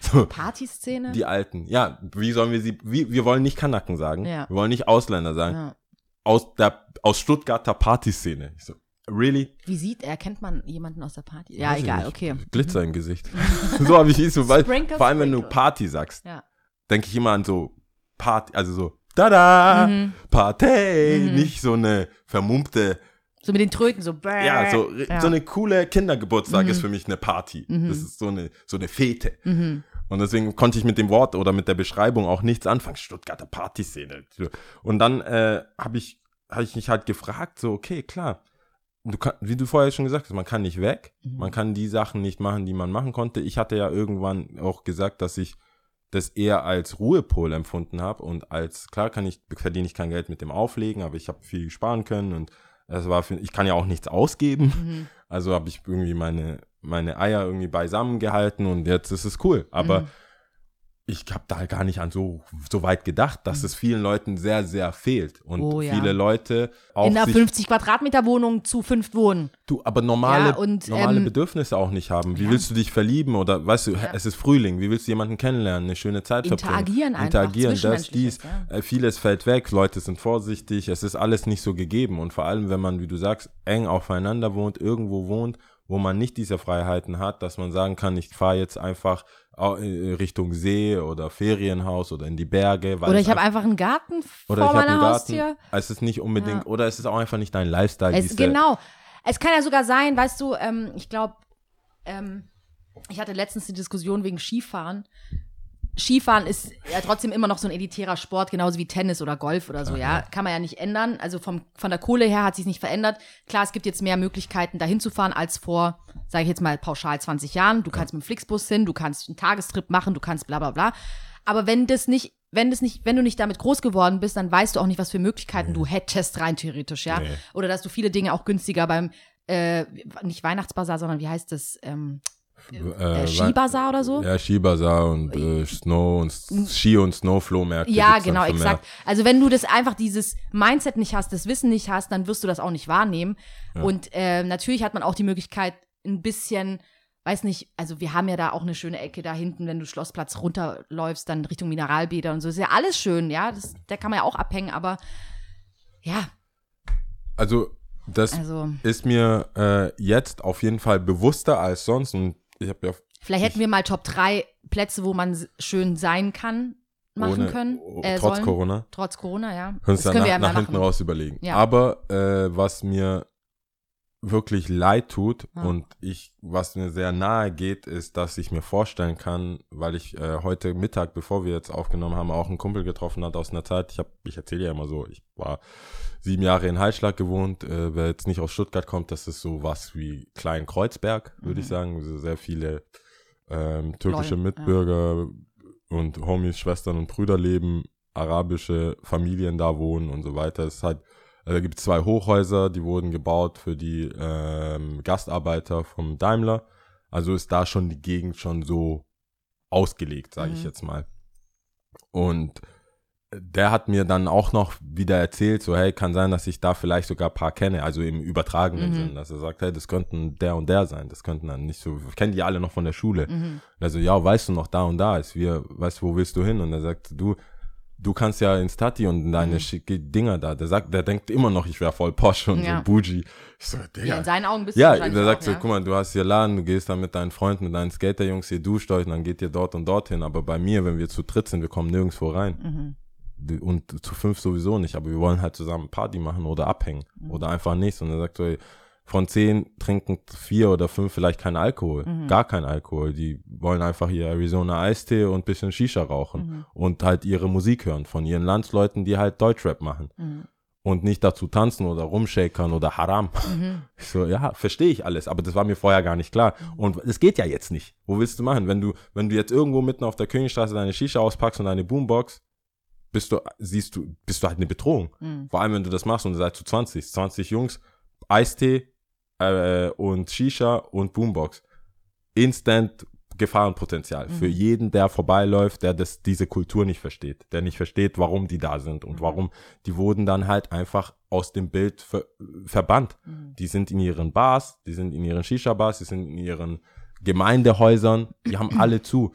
so. Partyszene? Die Alten. Ja, wie sollen wir sie, wie, wir wollen nicht Kanaken sagen. Ja. Wir wollen nicht Ausländer sagen. ja. Aus der, aus Stuttgarter Partyszene. So, really? Wie sieht er? Kennt man jemanden aus der Party? Ja, Weiß egal, okay. Glitzer im Gesicht. so habe ich es so, weil, Sprinkle, vor allem wenn du. Party sagst, Ja. denke ich immer an so Party, also so, tada, Mhm. Party, Mhm. nicht so eine vermummte, So mit den Tröten, so. bäh. ja, so, Ja. so eine coole Kindergeburtstag Mhm. ist für mich eine Party. Mhm. Das ist so eine, so eine Fete. Mhm. Und deswegen konnte ich mit dem Wort oder mit der Beschreibung auch nichts anfangen. Stuttgarter Partyszene. Und dann äh, habe ich, hab ich mich halt gefragt, so, okay, klar. Du kann, wie du vorher schon gesagt hast, man kann nicht weg. Mhm. Man kann die Sachen nicht machen, die man machen konnte. Ich hatte ja irgendwann auch gesagt, dass ich das eher als Ruhepol empfunden habe und als, klar kann ich, verdiene ich kein Geld mit dem Auflegen, aber ich habe viel sparen können und es war für, ich kann ja auch nichts ausgeben. Mhm. Also habe ich irgendwie meine, meine Eier irgendwie beisammen gehalten und jetzt ist es cool. Aber Mhm. Ich habe da gar nicht an so, so weit gedacht, dass es vielen Leuten sehr, sehr fehlt. Und Mhm. Oh, ja. viele Leute auch In einer sich, 50 Quadratmeter Wohnung zu fünf wohnen. du, aber normale, Ja, und, normale ähm, Bedürfnisse auch nicht haben. Wie willst du dich verlieben oder, weißt du, es ist Frühling, wie willst du jemanden kennenlernen, eine schöne Zeit verbringen? Interagieren einfach, Interagieren, das, dies. Äh, vieles fällt weg, Leute sind vorsichtig, es ist alles nicht so gegeben. Und vor allem, wenn man, wie du sagst, eng aufeinander wohnt, irgendwo wohnt, wo man nicht diese Freiheiten hat, dass man sagen kann, ich fahre jetzt einfach äh, Richtung See oder Ferienhaus oder in die Berge. Oder ich habe einfach- einen Garten oder vor ich habe meiner einen Garten. Haustür. Es ist nicht unbedingt, Ja. oder es ist auch einfach nicht dein Lifestyle. Es, genau. Es kann ja sogar sein, weißt du, ähm, ich glaube, ähm, ich hatte letztens die Diskussion wegen Skifahren. Skifahren ist ja trotzdem immer noch so ein elitärer Sport, genauso wie Tennis oder Golf oder so, ja. Kann man ja nicht ändern. Also vom, von der Kohle her hat sich nicht verändert. Klar, es gibt jetzt mehr Möglichkeiten, dahin zu fahren, als vor, sage ich jetzt mal, pauschal 20 Jahren. Du kannst mit dem Flixbus hin, du kannst einen Tagestrip machen, du kannst bla bla bla. Aber wenn das nicht, wenn das nicht, wenn du nicht damit groß geworden bist, dann weißt du auch nicht, was für Möglichkeiten du hättest, rein theoretisch, ja. Nee. Oder dass du viele Dinge auch günstiger beim, äh, nicht Weihnachtsbazar, sondern wie heißt das, ähm, äh, äh, Skibazar oder so? Ja, Skibazar und äh, Snow und Ski- und Snowflow-Märkte. Ja, genau, exakt. Also wenn du das einfach dieses Mindset nicht hast, das Wissen nicht hast, dann wirst du das auch nicht wahrnehmen. Und äh, natürlich hat man auch die Möglichkeit, ein bisschen, weiß nicht, also wir haben ja da auch eine schöne Ecke da hinten, wenn du Schlossplatz runterläufst, dann Richtung Mineralbäder und so. Ist ja alles schön, ja. Das, da kann man ja auch abhängen, aber ja, Also, das also ist mir äh, jetzt auf jeden Fall bewusster als sonst und ich habe ja vielleicht hätten wir mal Top 3 Plätze, wo man schön sein kann, machen ohne, können. äh, trotz sollen. Corona Trotz Corona, ja. können es dann nach, ja nach mal hinten machen. raus überlegen. Ja. Aber äh, was mir wirklich leid tut Ja. und ich, was mir sehr nahe geht, ist, dass ich mir vorstellen kann, weil ich äh, heute Mittag, bevor wir jetzt aufgenommen haben, auch einen Kumpel getroffen hat aus einer Zeit. Ich habe, ich erzähle ja immer so, ich war sieben Jahre in Heilschlag gewohnt. Äh, wer jetzt nicht aus Stuttgart kommt, das ist so was wie Klein Kreuzberg, würde ich Mhm. sagen. Also sehr viele ähm, türkische Leute, ja. Mitbürger und Homies, Schwestern und Brüder leben, arabische Familien da wohnen und so weiter. Es ist halt, äh, da gibt es zwei Hochhäuser, die wurden gebaut für die ähm, Gastarbeiter vom Daimler. Also ist da schon die Gegend schon so ausgelegt, sage ich Mhm. jetzt mal. Und der hat mir dann auch noch wieder erzählt, so hey, kann sein, dass ich da vielleicht sogar ein paar kenne, also im übertragenen Mhm. Sinn, dass er sagt, hey, das könnten der und der sein, das könnten dann nicht so, ich kenne die alle noch von der Schule. Mhm. Also ja, weißt du noch da und da ist, wir, weißt du, wo willst du hin? Und er sagt, du, du kannst ja ins Tati und deine Mhm. schicke Dinger da. Der sagt, der denkt immer noch, ich wäre voll posch und Ja. so bougie. Ich so, Ja, Digga. in seinen Augen bist du Ja, der sagt auch, so, ja. guck mal, du hast hier Laden, du gehst dann mit deinen Freunden, mit deinen Skaterjungs, ihr duscht euch und dann geht ihr dort und dorthin. Aber bei mir, wenn wir zu dritt sind, wir kommen nirgendwo rein. Mhm. Und zu fünf sowieso nicht, aber wir wollen halt zusammen Party machen oder abhängen Mhm. oder einfach nichts. Und er sagt so, ey, von zehn trinken vier oder fünf vielleicht keinen Alkohol, Mhm. gar keinen Alkohol. Die wollen einfach hier Arizona Eistee und bisschen Shisha rauchen Mhm. und halt ihre Musik hören von ihren Landsleuten, die halt Deutschrap machen Mhm. und nicht dazu tanzen oder rumshakern oder Haram. Mhm. Ich so, ja, verstehe ich alles, aber das war mir vorher gar nicht klar. Und es geht ja jetzt nicht. Wo willst du machen? Wenn du, wenn du jetzt irgendwo mitten auf der Königstraße deine Shisha auspackst und deine Boombox, bist du, siehst du, bist du halt eine Bedrohung. Mhm. Vor allem, wenn du das machst und du seid zu 20. 20 Jungs, Eistee äh, und Shisha und Boombox. Instant Gefahrenpotenzial für Mhm. jeden, der vorbeiläuft, der das, diese Kultur nicht versteht, der nicht versteht, warum die da sind und Mhm. warum die wurden dann halt einfach aus dem Bild ver verbannt. Mhm. Die sind in ihren Bars, die sind in ihren Shisha-Bars, die sind in ihren Gemeindehäusern, die haben alle zu.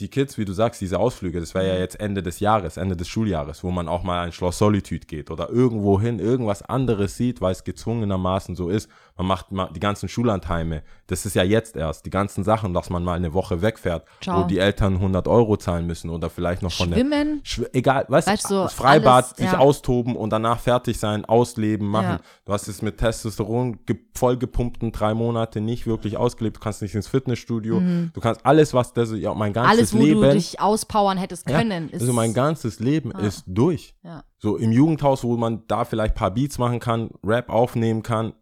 Die Kids, wie du sagst, diese Ausflüge, das wäre ja jetzt Ende des Jahres, Ende des Schuljahres, wo man auch mal ein Schloss Solitude geht oder irgendwo hin, irgendwas anderes sieht, weil es gezwungenermaßen so ist. Man macht mal die ganzen Schullandheime, das ist ja jetzt erst, die ganzen Sachen, dass man mal eine Woche wegfährt, Ciao. wo die Eltern 100 Euro zahlen müssen oder vielleicht noch von der Schwimmen, Schw egal, weißt, Weißt du, Freibad, alles, sich ja. austoben und danach fertig sein, ausleben, machen. Ja. Du hast es mit Testosteron ge vollgepumpten drei Monate nicht wirklich ausgelebt. Du kannst nicht ins Fitnessstudio. Du kannst alles, was das, ja, mein ganzes Mhm. alles, wo Leben. du dich auspowern hättest ja, können. ist, also mein ganzes Leben Ah. ist durch. ja. So im Jugendhaus, wo man da vielleicht ein paar Beats machen kann, Rap aufnehmen kann,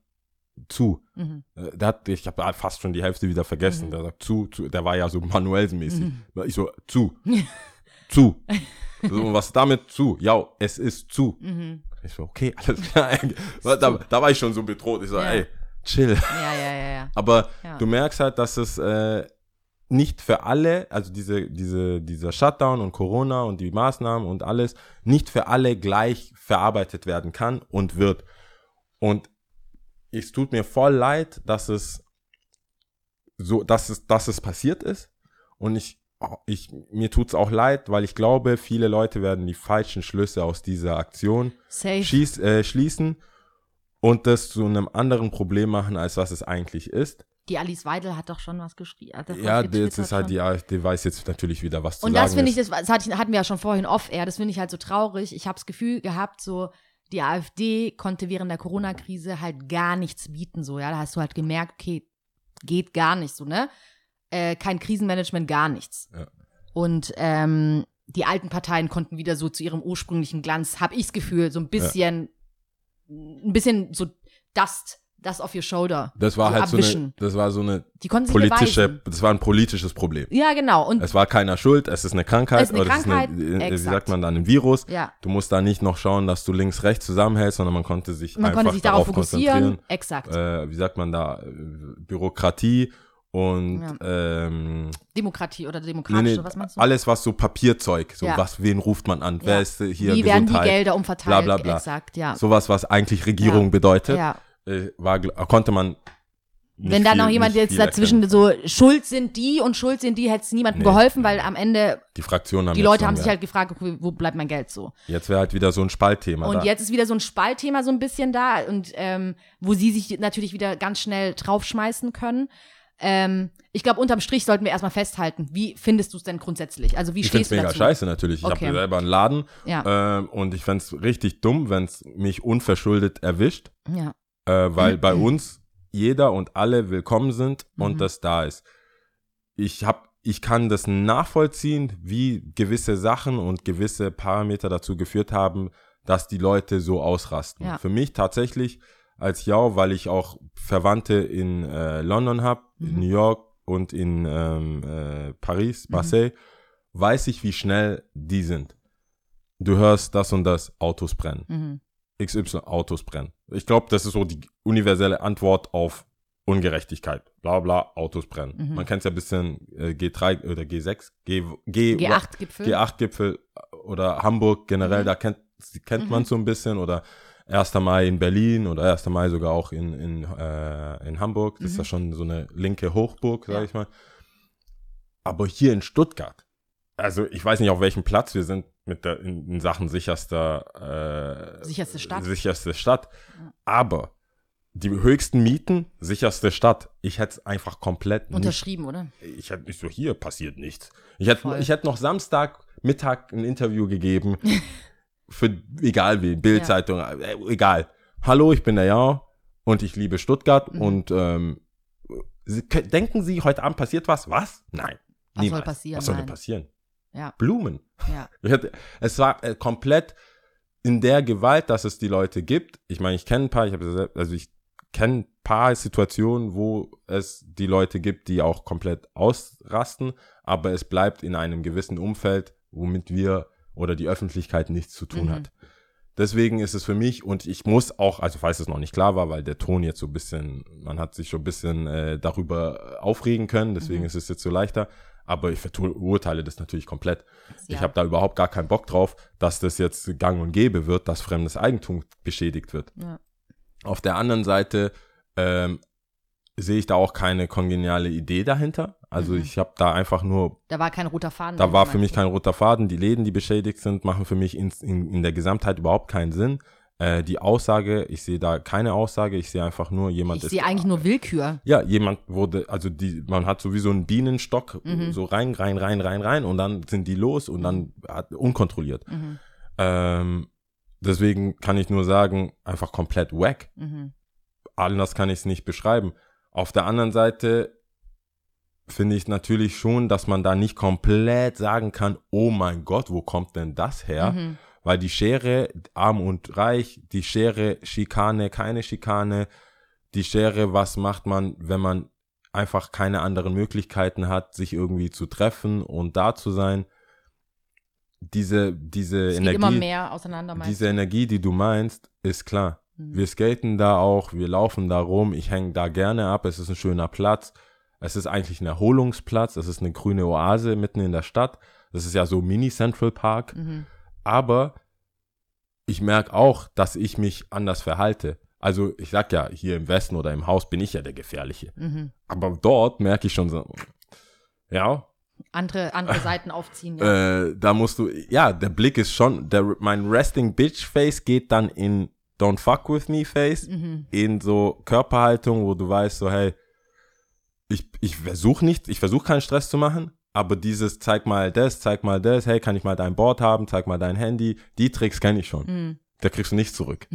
zu. Mhm. Äh, Der hat, ich habe fast schon die Hälfte wieder vergessen. Der sagt zu, zu, der war ja so manuellsmäßig. Mhm. Ich so, zu. zu. So, was damit zu? Ja, es ist zu. Mhm. Ich so, okay, alles klar. da, da war ich schon so bedroht. Ich so, Ja. ey, chill. Ja, ja, ja, ja. Aber Ja. du merkst halt, dass es äh, nicht für alle, also diese, diese, dieser Shutdown und Corona und die Maßnahmen und alles, nicht für alle gleich verarbeitet werden kann und wird. Und es tut mir voll leid, dass es so, dass es, dass es passiert ist. Und ich, ich, mir tut's auch leid, weil ich glaube, viele Leute werden die falschen Schlüsse aus dieser Aktion schieß, äh, schließen und das zu einem anderen Problem machen, als was es eigentlich ist. Die Alice Weidel hat doch schon was geschrieben. Ja, jetzt ist halt schon. die AfD weiß jetzt natürlich wieder, was zu Und sagen das finde ich, das, das hatten wir ja schon vorhin off-air, das finde ich halt so traurig. Ich habe das Gefühl gehabt, so, die AfD konnte während der Corona-Krise halt gar nichts bieten, so, ja. Da hast du halt gemerkt, okay, geht gar nicht, so, ne? Äh, kein Krisenmanagement, gar nichts. Ja. Und ähm, die alten Parteien konnten wieder so zu ihrem ursprünglichen Glanz, habe ich das Gefühl, so ein bisschen, ein bisschen so Dust, Dust off your shoulder. Das war so halt so eine, abwischen. das war so eine Die konnten sich politische, beweisen. das war ein politisches Problem. Ja, genau. Und Es war keiner schuld, es ist eine Krankheit, Es ist eine oder Krankheit, es ist eine, äh, wie sagt man dann, ein Virus. ja, Du musst da nicht noch schauen, dass du links, rechts zusammenhältst, sondern man konnte sich man einfach konnte sich darauf fokussieren. konzentrieren. Exakt. Äh, wie sagt man da, äh, Bürokratie und ähm, Demokratie oder nee, demokratische, nee, was meinst du? alles was so Papierzeug, so Ja. was, wen ruft man an, Ja. wer ist hier Wie werden die Gesundheit, Gelder umverteilt? bla, bla, bla. Exakt, ja. sowas, was eigentlich Regierung bedeutet, ja. Äh, war, konnte man nicht Wenn da noch jemand jetzt dazwischen erkennen. so schuld sind die und schuld sind die, hätte es niemandem Nee. geholfen, weil am Ende Die Fraktionen haben die Leute haben sich halt gefragt, wo bleibt mein Geld so? Jetzt wäre halt wieder so ein Spaltthema Und da. jetzt ist wieder so ein Spaltthema so ein bisschen da und ähm, wo sie sich natürlich wieder ganz schnell draufschmeißen können. Ähm, ich glaube, unterm Strich sollten wir erstmal festhalten, wie findest du es denn grundsätzlich? Also wie ich stehst du mega dazu? scheiße natürlich. Ich Okay. habe selber einen Laden Ja, ähm, und ich fände es richtig dumm, wenn es mich unverschuldet erwischt, ja, äh, weil bei uns jeder und alle willkommen sind und Mhm. das da ist. Ich hab, ich kann das nachvollziehen, wie gewisse Sachen und gewisse Parameter dazu geführt haben, dass die Leute so ausrasten. Ja. Für mich tatsächlich als Jau, weil ich auch Verwandte in äh, London habe, in Mhm. New York und in ähm, äh, Paris, Mhm. Marseille, weiß ich, wie schnell die sind. Du hörst das und das, Autos brennen. mhm. XY Autos brennen. Ich glaube, das ist so die universelle Antwort auf Ungerechtigkeit. Bla bla, Autos brennen. Mhm. Man kennt es ja ein bisschen äh, G3 oder G6, G, G, G8-Gipfel. G8-Gipfel oder Hamburg generell, Mhm. da kennt, kennt Mhm. man so ein bisschen oder 1. Mai in Berlin oder 1. Mai sogar auch in, in, äh, in Hamburg. Das ist Mhm. ja schon so eine linke Hochburg, sag Ja. ich mal. Aber hier in Stuttgart, also ich weiß nicht, auf welchem Platz wir sind mit der, in, in Sachen sicherster, äh, Sicherste Stadt. sicherste Stadt. Ja. Aber die höchsten Mieten, sicherste Stadt. Ich hätte es einfach komplett nicht Unterschrieben, oder? ich hätte nicht so, hier passiert nichts. Ich hätte, ich hätte noch Samstag Mittag ein Interview gegeben. für egal wie, Bildzeitung, äh, egal. Hallo, ich bin der Jan und ich liebe Stuttgart Mhm. und ähm, Sie, denken Sie, heute Abend passiert was? Was? Nein. Was soll niemals. passieren? Was soll denn passieren? Ja, Blumen. ja. Hatte, es war äh, komplett in der Gewalt, dass es die Leute gibt. Ich meine, ich kenne ein paar, ich habe also ich kenne ein paar Situationen, wo es die Leute gibt, die auch komplett ausrasten, aber es bleibt in einem gewissen Umfeld, womit wir oder die Öffentlichkeit nichts zu tun Mhm. hat. Deswegen ist es für mich und ich muss auch, also falls es noch nicht klar war, weil der Ton jetzt so ein bisschen, man hat sich schon ein bisschen äh, darüber aufregen können, deswegen Mhm. ist es jetzt so leichter. Aber ich verurteile das natürlich komplett. ja. Ich habe da überhaupt gar keinen Bock drauf, dass das jetzt gang und gäbe wird, dass fremdes Eigentum beschädigt wird. Ja. Auf der anderen Seite ähm, sehe ich da auch keine kongeniale Idee dahinter. Also Mhm. ich habe da einfach nur, Da war kein roter Faden. da war für mich kein roter Faden. Die Läden, die beschädigt sind, machen für mich in, in, in der Gesamtheit überhaupt keinen Sinn. Äh, die Aussage, ich sehe da keine Aussage, ich sehe einfach nur jemand Ich ist sehe eigentlich nur Willkür. ja, jemand wurde, also die, man hat sowieso einen Bienenstock Mhm. so rein, rein, rein, rein, rein und dann sind die los und dann hat, unkontrolliert. Mhm. Ähm, deswegen kann ich nur sagen, einfach komplett wack. Mhm. Anders kann ich es nicht beschreiben. Auf der anderen Seite finde ich natürlich schon, dass man da nicht komplett sagen kann, oh mein Gott, wo kommt denn das her? Mhm. Weil die Schere, arm und reich, die Schere, Schikane, keine Schikane, die Schere, was macht man, wenn man einfach keine anderen Möglichkeiten hat, sich irgendwie zu treffen und da zu sein. Diese, diese Energie, diese Energie, die du meinst, ist klar. Mhm. Wir skaten da auch, wir laufen da rum, ich hänge da gerne ab, es ist ein schöner Platz. Es ist eigentlich ein Erholungsplatz, es ist eine grüne Oase mitten in der Stadt. Das ist ja so Mini Central Park. Mhm. Aber ich merke auch, dass ich mich anders verhalte. Also ich sag ja, hier im Westen oder im Haus bin ich ja der Gefährliche. Mhm. Aber dort merke ich schon so, ja, Andere, andere Seiten aufziehen. Ja. äh, da musst du, ja, der Blick ist schon, der, mein Resting Bitch Face geht dann in Don't fuck with me Face, Mhm. in so Körperhaltung, wo du weißt, so, hey, ich, ich versuche nicht, ich versuche keinen Stress zu machen, aber dieses, zeig mal das, zeig mal das, hey, kann ich mal dein Board haben, zeig mal dein Handy, die Tricks kenne ich schon. Mhm. Da kriegst du nicht zurück.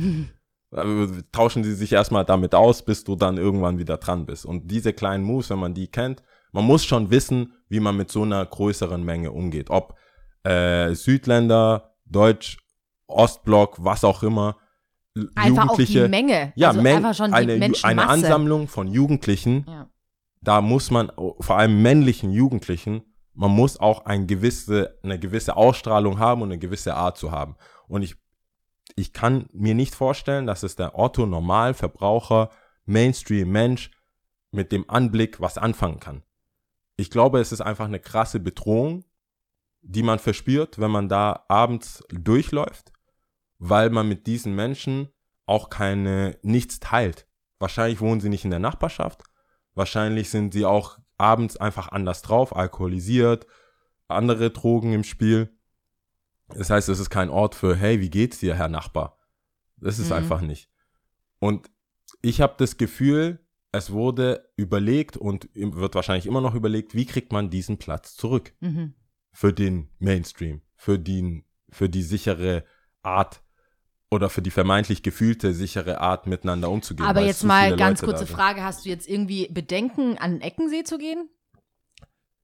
Also, tauschen sie sich erstmal damit aus, bis du dann irgendwann wieder dran bist. Und diese kleinen Moves, wenn man die kennt, man muss schon wissen, wie man mit so einer größeren Menge umgeht. Ob äh, Südländer, Deutsch, Ostblock, was auch immer. Einfach auch die Menge. Ja, also Men einfach schon die eine, eine Ansammlung von Jugendlichen, Ja. Da muss man, vor allem männlichen Jugendlichen, man muss auch ein gewisse, eine gewisse Ausstrahlung haben und eine gewisse Art zu haben. Und ich, ich kann mir nicht vorstellen, dass es der Otto Normalverbraucher, Mainstream-Mensch mit dem Anblick was anfangen kann. Ich glaube, es ist einfach eine krasse Bedrohung, die man verspürt, wenn man da abends durchläuft, weil man mit diesen Menschen auch keine, nichts teilt. Wahrscheinlich wohnen sie nicht in der Nachbarschaft, Wahrscheinlich sind sie auch abends einfach anders drauf, alkoholisiert, andere Drogen im Spiel. Das heißt, es ist kein Ort für, hey, wie geht's dir, Herr Nachbar? Das ist Mhm. einfach nicht. Und ich habe das Gefühl, es wurde überlegt und wird wahrscheinlich immer noch überlegt, wie kriegt man diesen Platz zurück Mhm. für den Mainstream, für die, für die sichere Art oder für die vermeintlich gefühlte sichere Art miteinander umzugehen. Aber jetzt mal ganz Leute kurze. Frage: Hast du jetzt irgendwie Bedenken, an den Eckensee zu gehen?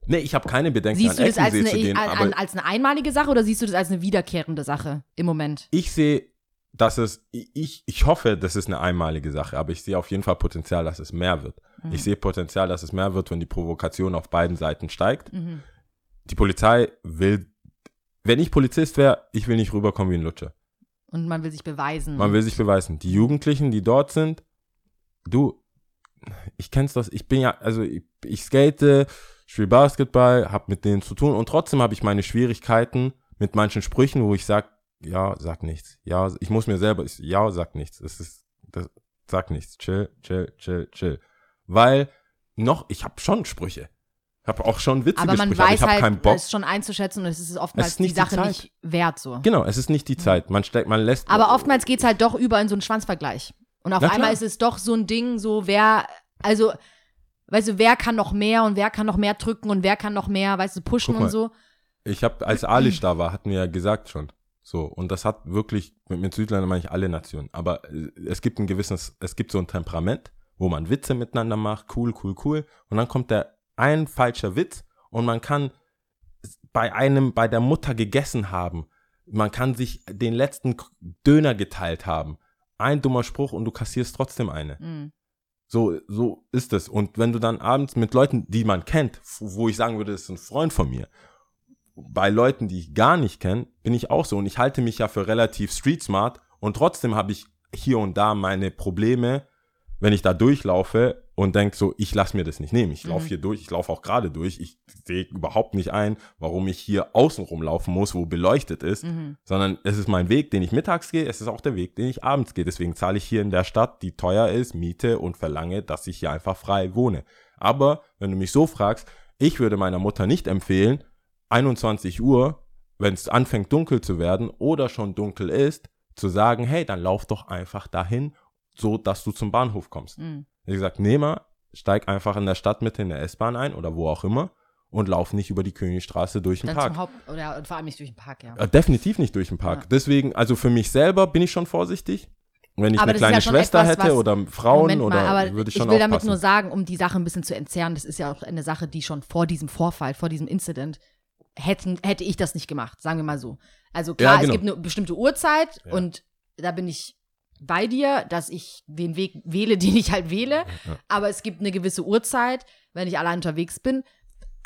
Nee, ich habe keine Bedenken, Siehst du an das als Eckensee eine, zu gehen, an, aber an, als eine einmalige Sache oder siehst du das als eine wiederkehrende Sache im Moment? ich sehe, dass es, ich, ich hoffe, das ist eine einmalige Sache, aber ich sehe auf jeden Fall Potenzial, dass es mehr wird. Mhm. Ich sehe Potenzial, dass es mehr wird, wenn die Provokation auf beiden Seiten steigt. Mhm. Die Polizei will, wenn ich Polizist wäre, ich will nicht rüberkommen wie ein Lutscher. Und man will sich beweisen. Man will sich beweisen. Die Jugendlichen, die dort sind, du, ich kenn's das, ich bin ja, also ich, ich skate, spiele Basketball, hab mit denen zu tun und trotzdem habe ich meine Schwierigkeiten mit manchen Sprüchen, wo ich sag, ja, sag nichts. Ja, ich muss mir selber, ich, ja, sag nichts. Das ist, das, sag nichts. Chill, chill, chill, chill. Weil noch, ich habe schon Sprüche. Habe auch schon witzige Aber man Sprüche, aber weiß ich habe halt, keinen Bock. es schon einzuschätzen und es ist oftmals Es ist nicht die die Sache Zeit. nicht wert so. Genau, es ist nicht die Zeit. Man steckt, man lässt. Aber oftmals geht's halt doch über in so einen Schwanzvergleich. Und auf Na einmal klar. ist es doch so ein Ding, so wer, also, weißt du, wer kann noch mehr und wer kann noch mehr drücken und wer kann noch mehr, weißt du, pushen mal. und so. Ich habe, als Alish da war, hatten wir ja gesagt schon. So, und das hat wirklich, mit, mit Südländern meine ich alle Nationen. Aber äh, es gibt ein gewisses, es gibt so ein Temperament, wo man Witze miteinander macht, cool, cool, cool. Und dann kommt der ein falscher Witz und man kann bei einem, bei der Mutter gegessen haben. Man kann sich den letzten Döner geteilt haben. Ein dummer Spruch und du kassierst trotzdem eine. Mhm. So, so ist es. Und wenn du dann abends mit Leuten, die man kennt, wo ich sagen würde, das ist ein Freund von mir, bei Leuten, die ich gar nicht kenne, bin ich auch so. Und ich halte mich ja für relativ street smart und trotzdem habe ich hier und da meine Probleme, wenn ich da durchlaufe und denke so, ich lasse mir das nicht nehmen. Ich laufe Mhm. hier durch, ich laufe auch gerade durch. Ich sehe überhaupt nicht ein, warum ich hier außen rumlaufen muss, wo beleuchtet ist, Mhm. sondern es ist mein Weg, den ich mittags gehe, es ist auch der Weg, den ich abends gehe. Deswegen zahle ich hier in der Stadt, die teuer ist, Miete und verlange, dass ich hier einfach frei wohne. Aber wenn du mich so fragst, ich würde meiner Mutter nicht empfehlen, 21 Uhr, wenn es anfängt dunkel zu werden oder schon dunkel ist, zu sagen, hey, dann lauf doch einfach dahin, so dass du zum Bahnhof kommst. Mhm. Ich gesagt, nee mal, steig einfach in der Stadtmitte in der S-Bahn ein oder wo auch immer und lauf nicht über die Königstraße durch den Dann Park. zum Haupt, oder vor allem nicht durch den Park, ja. Äh, Definitiv nicht durch den Park. Ja. Deswegen, also für mich selber bin ich schon vorsichtig. Wenn ich Aber eine kleine ja Schwester etwas, hätte was- oder Frauen Moment oder mal, aber würde ich ich schon will damit aufpassen. nur sagen, um die Sache ein bisschen zu entzerren, das ist ja auch eine Sache, die schon vor diesem Vorfall, vor diesem Incident, hätten, hätte ich das nicht gemacht, sagen wir mal so. Also klar, Ja, genau. es gibt eine bestimmte Uhrzeit Ja. und da bin ich bei dir, dass ich den Weg wähle, den ich halt wähle. Ja. Aber es gibt eine gewisse Uhrzeit, wenn ich allein unterwegs bin.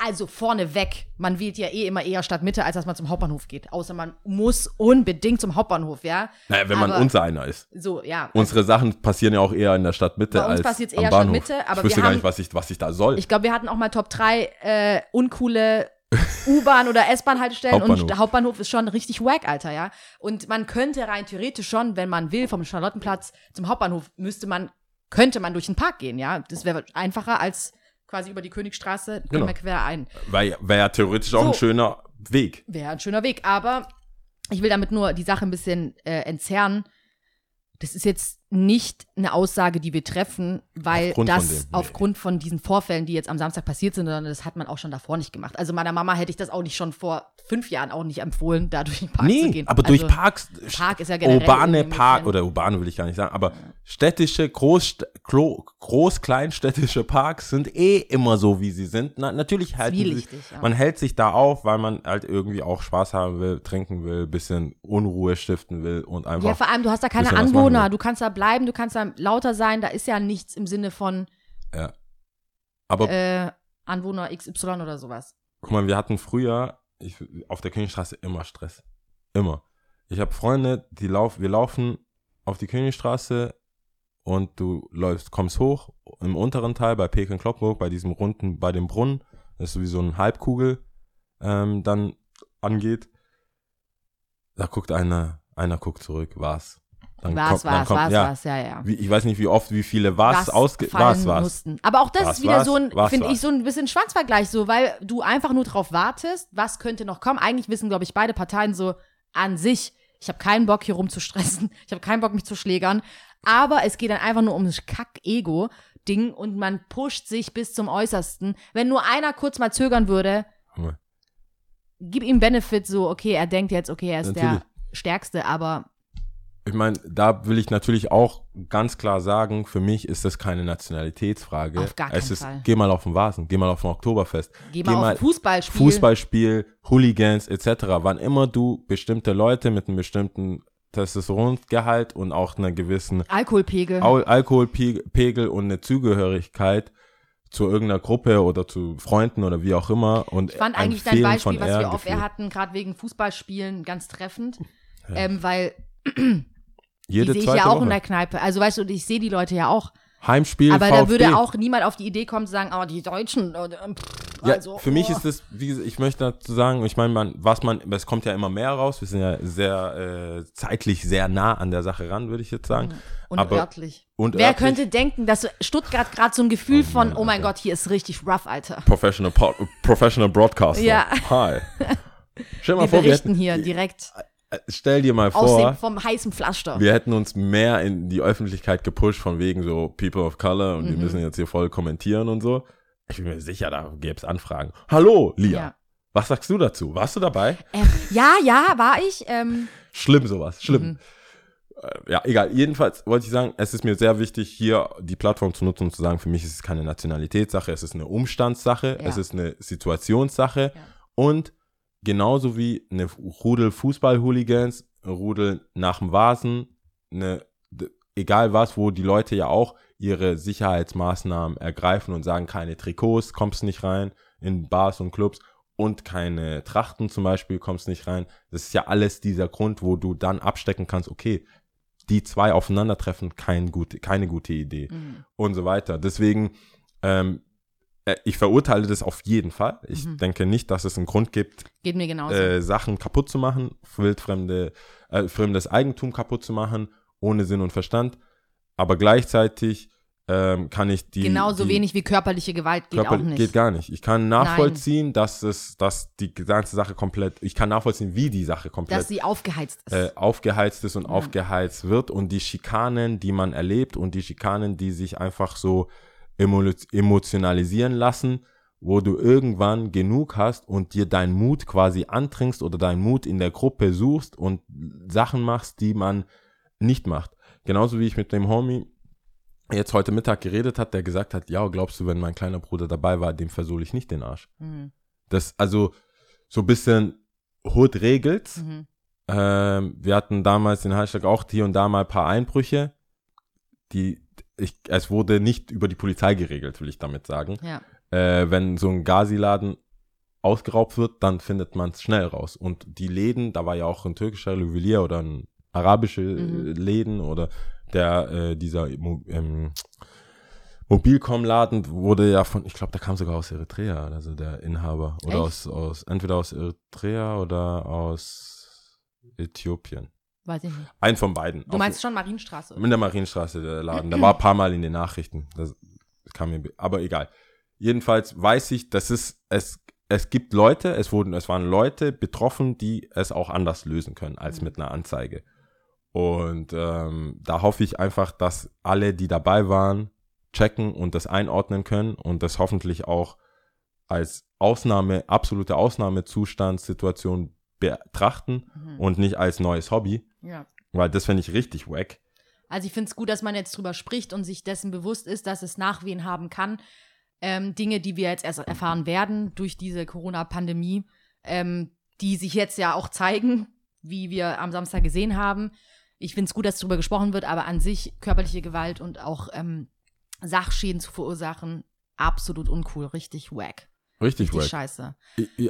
Also vorneweg, man wählt ja eh immer eher Stadtmitte, als dass man zum Hauptbahnhof geht. Außer man muss unbedingt zum Hauptbahnhof, ja. Naja, wenn man Aber- unser einer ist. So, ja. Unsere Sachen passieren ja auch eher in der Stadtmitte Bei uns als passiert's am eher Bahnhof. Stadtmitte, aber ich wüsste gar haben- nicht, was ich, was ich da soll. Ich glaube, wir hatten auch mal Top 3 äh, uncoole U-Bahn- oder S-Bahn-Haltestellen und Hauptbahnhof. der Hauptbahnhof ist schon richtig wack, Alter, ja. Und man könnte rein theoretisch schon, wenn man will, vom Charlottenplatz zum Hauptbahnhof, müsste man, könnte man durch den Park gehen, ja. Das wäre einfacher als quasi über die Königstraße, gehen Genau. wir quer ein. Wäre wär ja theoretisch auch So. ein schöner Weg. Wäre ein schöner Weg, aber ich will damit nur die Sache ein bisschen äh, entzerren. Das ist jetzt nicht eine Aussage, die wir treffen, weil Aufgrund von das dem, nee. aufgrund von diesen Vorfällen, die jetzt am Samstag passiert sind, sondern das hat man auch schon davor nicht gemacht. Also meiner Mama hätte ich das auch nicht schon vor fünf Jahren auch nicht empfohlen, da durch den Park zu Nee, gehen. aber durch also, Parks, Park ist ja generell urbane Park, oder urbane will ich gar nicht sagen, aber städtische, groß, Klo- groß-kleinstädtische Parks sind eh immer so, wie sie sind. Na, natürlich halten sie, Zwielichtig, ja. man hält sich da auf, weil man halt irgendwie auch Spaß haben will, trinken will, bisschen Unruhe stiften will und einfach. Ja, vor allem, du hast da keine Anwohner, du kannst da bleiben, du kannst da lauter sein, da ist ja nichts im Sinne von ja. Aber äh, Anwohner XY oder sowas. Guck mal, wir hatten früher ich, auf der Königstraße immer Stress. Immer. Ich habe Freunde, die laufen, wir laufen auf die Königstraße und du läufst, kommst hoch im unteren Teil bei Peking Kloppenburg, bei diesem runden, bei dem Brunnen, das ist so wie so eine Halbkugel ähm, dann angeht. Da guckt einer, einer guckt zurück, was? Dann Was, kommt- was, kommt- was, ja, was, ja, ja. Ich weiß nicht, wie oft, wie viele was, ausge, was, was. mussten. Aber auch das Was, ist wieder so ein, finde ich, so ein bisschen Schwanzvergleich, so, weil du einfach nur drauf wartest, was könnte noch kommen. Eigentlich wissen, glaube ich, beide Parteien so an sich, ich habe keinen Bock, hier rumzustressen, ich habe keinen Bock, mich zu schlägern. Aber es geht dann einfach nur um das Kack-Ego-Ding und man pusht sich bis zum Äußersten. Wenn nur einer kurz mal zögern würde, gib ihm Benefit so, okay, er denkt jetzt, okay, er ist Natürlich. der Stärkste, aber Ich meine, da will ich natürlich auch ganz klar sagen, für mich ist das keine Nationalitätsfrage. Auf gar es keinen ist, Fall. Geh mal auf den Vasen, geh mal auf ein Oktoberfest. geh mal auf Fußballspiel. Fußballspiel, Hooligans etc. Wann immer du bestimmte Leute mit einem bestimmten Testosterongehalt und auch einer gewissen Alkoholpegel. Al Alkoholpegel und eine Zugehörigkeit zu irgendeiner Gruppe oder zu Freunden oder wie auch immer und Ich fand eigentlich dein Beispiel, was wir auf. Air hatten, gerade wegen Fußballspielen, ganz treffend. Ähm, weil Jede die sehe ich ja auch Woche. in der Kneipe. Also weißt du, ich sehe die Leute ja auch. Heimspiel Aber VfB. da würde auch niemand auf die Idee kommen zu sagen, oh, die Deutschen. äh, pff, Ja, also, für mich oh. ist das, wie gesagt, ich möchte dazu sagen, ich meine, man, was man, es kommt ja immer mehr raus, wir sind ja sehr äh, zeitlich sehr nah an der Sache ran, würde ich jetzt sagen. und aber- örtlich. und Wer örtlich- könnte denken, dass Stuttgart gerade so ein Gefühl Oh von, oh mein Alter. Gott, hier ist richtig rough, Alter. Professional, Professional Broadcaster. Ja. Hi. Stell mal Wir vor, wir berichten hätten, hier direkt stell dir mal vor, dem, vom heißen Pflaster. wir hätten uns mehr in die Öffentlichkeit gepusht von wegen so People of Color und Mhm. wir müssen jetzt hier voll kommentieren und so. Ich bin mir sicher, da gäbe es Anfragen. Hallo, Lia. Ja. Was sagst du dazu? Warst du dabei? Ähm, ja, ja, war ich. Ähm, Schlimm sowas, schlimm. Mhm. Äh, Ja, egal. Jedenfalls wollte ich sagen, es ist mir sehr wichtig, hier die Plattform zu nutzen und zu sagen, für mich ist es keine Nationalitätssache, es ist eine Umstandssache, Ja. es ist eine Situationssache Ja. und genauso wie eine Rudel Fußball-Hooligans, Rudel nach dem Vasen, eine, egal was, wo die Leute ja auch ihre Sicherheitsmaßnahmen ergreifen und sagen, keine Trikots, kommst nicht rein in Bars und Clubs und keine Trachten zum Beispiel, kommst nicht rein. Das ist ja alles dieser Grund, wo du dann abstecken kannst, okay, die zwei aufeinandertreffen, kein gute, keine gute Idee mhm. und so weiter. Deswegen, ähm, äh, ich verurteile das auf jeden Fall. Ich Mhm. denke nicht, dass es einen Grund gibt, äh, Sachen kaputt zu machen, wildfremde, äh, fremdes Eigentum kaputt zu machen, ohne Sinn und Verstand. Aber gleichzeitig ähm, kann ich die. genauso die wenig wie körperliche Gewalt geht Körper- auch nicht. Geht gar nicht. Ich kann nachvollziehen, dass es, dass die ganze Sache komplett, ich kann nachvollziehen, wie die Sache komplett dass sie aufgeheizt ist. äh, aufgeheizt ist und Ja. aufgeheizt wird und die Schikanen, die man erlebt und die Schikanen, die sich einfach so emotionalisieren lassen, wo du irgendwann genug hast und dir deinen Mut quasi antrinkst oder deinen Mut in der Gruppe suchst und Sachen machst, die man nicht macht. Genauso wie ich mit dem Homie jetzt heute Mittag geredet hat, der gesagt hat, ja, glaubst du, wenn mein kleiner Bruder dabei war, dem versohle ich nicht den Arsch. mhm. Das, also, so ein bisschen Hood regelt's. Mhm. Ähm, wir hatten damals in Hallstatt auch hier und da mal ein paar Einbrüche. Die, ich, es wurde nicht über die Polizei geregelt, will ich damit sagen. Ja. Äh, wenn so ein Gazi-Laden ausgeraubt wird, dann findet man es schnell raus. Und die Läden, da war ja auch ein türkischer Juwelier oder ein arabische Mhm. äh, Läden oder der, äh, dieser ähm, Mobilcom-Laden wurde ja von, ich glaube, der kam sogar aus Eritrea, also der Inhaber. Oder Echt? aus, aus, entweder aus Eritrea oder aus Äthiopien. Weiß ich nicht. Ein von beiden. Du meinst schon Marienstraße? In der Marienstraße, der Laden. Der war ein paar Mal in den Nachrichten. Das kam mir, aber egal. Jedenfalls weiß ich, dass es, es, es gibt Leute, es wurden, es waren Leute betroffen, die es auch anders lösen können als mit einer Anzeige. Und ähm, da hoffe ich einfach, dass alle, die dabei waren, checken und das einordnen können und das hoffentlich auch als Ausnahme, absolute Ausnahmezustandssituation betrachten Mhm. und nicht als neues Hobby, Ja. weil das finde ich richtig wack. Also ich finde es gut, dass man jetzt drüber spricht und sich dessen bewusst ist, dass es Nachwehen haben kann. Ähm, Dinge, die wir jetzt erst erfahren werden durch diese Corona-Pandemie, ähm, die sich jetzt ja auch zeigen, wie wir am Samstag gesehen haben. Ich finde es gut, dass darüber gesprochen wird, aber an sich körperliche Gewalt und auch ähm, Sachschäden zu verursachen, absolut uncool, richtig wack. Richtig, Richtig scheiße.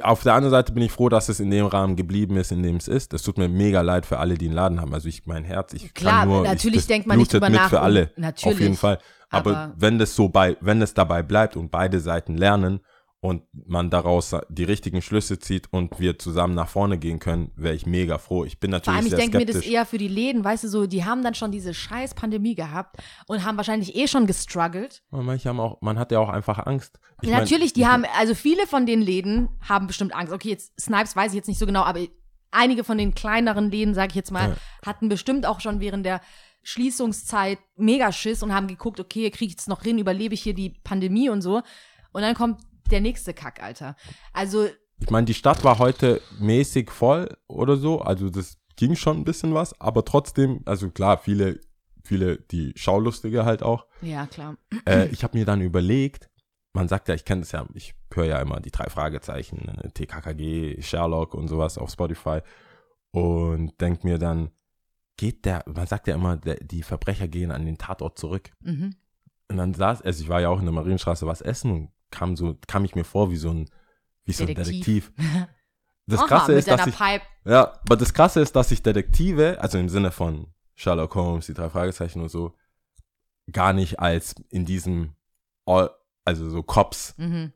Auf der anderen Seite bin ich froh, dass es in dem Rahmen geblieben ist, in dem es ist. Das tut mir mega leid für alle, die einen Laden haben. Also ich, mein Herz, ich Klar, kann nur, natürlich ich, das denkt man nicht drüber mit nach für alle. natürlich, Auf jeden Fall. Aber, aber- wenn das so bei, wenn es dabei bleibt und beide Seiten lernen und man daraus die richtigen Schlüsse zieht und wir zusammen nach vorne gehen können, wäre ich mega froh. Ich bin Vor natürlich allem, ich denke mir das eher für die Läden, weißt du, so, die haben dann schon diese scheiß Pandemie gehabt und haben wahrscheinlich eh schon gestruggelt. Aber manche haben auch, man hat ja auch einfach Angst. Ich mein, Natürlich, die haben, also viele von den Läden haben bestimmt Angst. Okay, jetzt Snipes weiß ich jetzt nicht so genau, aber einige von den kleineren Läden, sag ich jetzt mal, Ja. hatten bestimmt auch schon während der Schließungszeit mega Schiss und haben geguckt, okay, kriege ich es noch hin, überlebe ich hier die Pandemie und so. Und dann kommt der nächste Kack, Alter. Also, Ich meine, die Stadt war heute mäßig voll oder so, also das ging schon ein bisschen was, aber trotzdem, also klar, viele, viele, die Schaulustige halt auch. ja, klar. Äh, ich habe mir dann überlegt, man sagt ja, ich kenne das ja, ich höre ja immer die drei Fragezeichen, äh, TKKG, Sherlock und sowas auf Spotify und denk mir dann, geht der, man sagt ja immer, der, die Verbrecher gehen an den Tatort zurück. Mhm. Und dann saß, also ich war ja auch in der Marienstraße was essen und kam so, kam ich mir vor wie so ein, wie so ein Detektiv. Das Aha, Krasse ist, dass ich, Pipe. ja, aber das Krasse ist, dass ich Detektive, also im Sinne von Sherlock Holmes, die drei Fragezeichen und so, gar nicht als in diesem, All, also so Cops Mhm.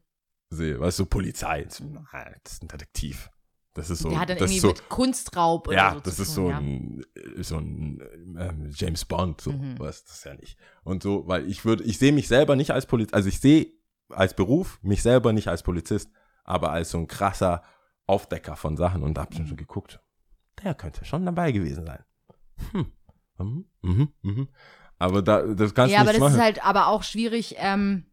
sehe, weißt du, so Polizei. Das ist ein Detektiv. Das ist so, der hat dann das irgendwie so, mit Kunstraub oder ja, so das ist tun, so ja. ein, so ein ähm, James Bond, so, Mhm. was, das ist ja nicht. Und so, weil ich würde, ich sehe mich selber nicht als Polizist, also ich sehe als Beruf mich selber nicht als Polizist, aber als so ein krasser Aufdecker von Sachen und da hab ich schon geguckt, der könnte schon dabei gewesen sein. Hm. Mhm, mhm, mhm. Aber da, das kannst Ja, du aber nicht das machen. ist halt aber auch schwierig, ähm,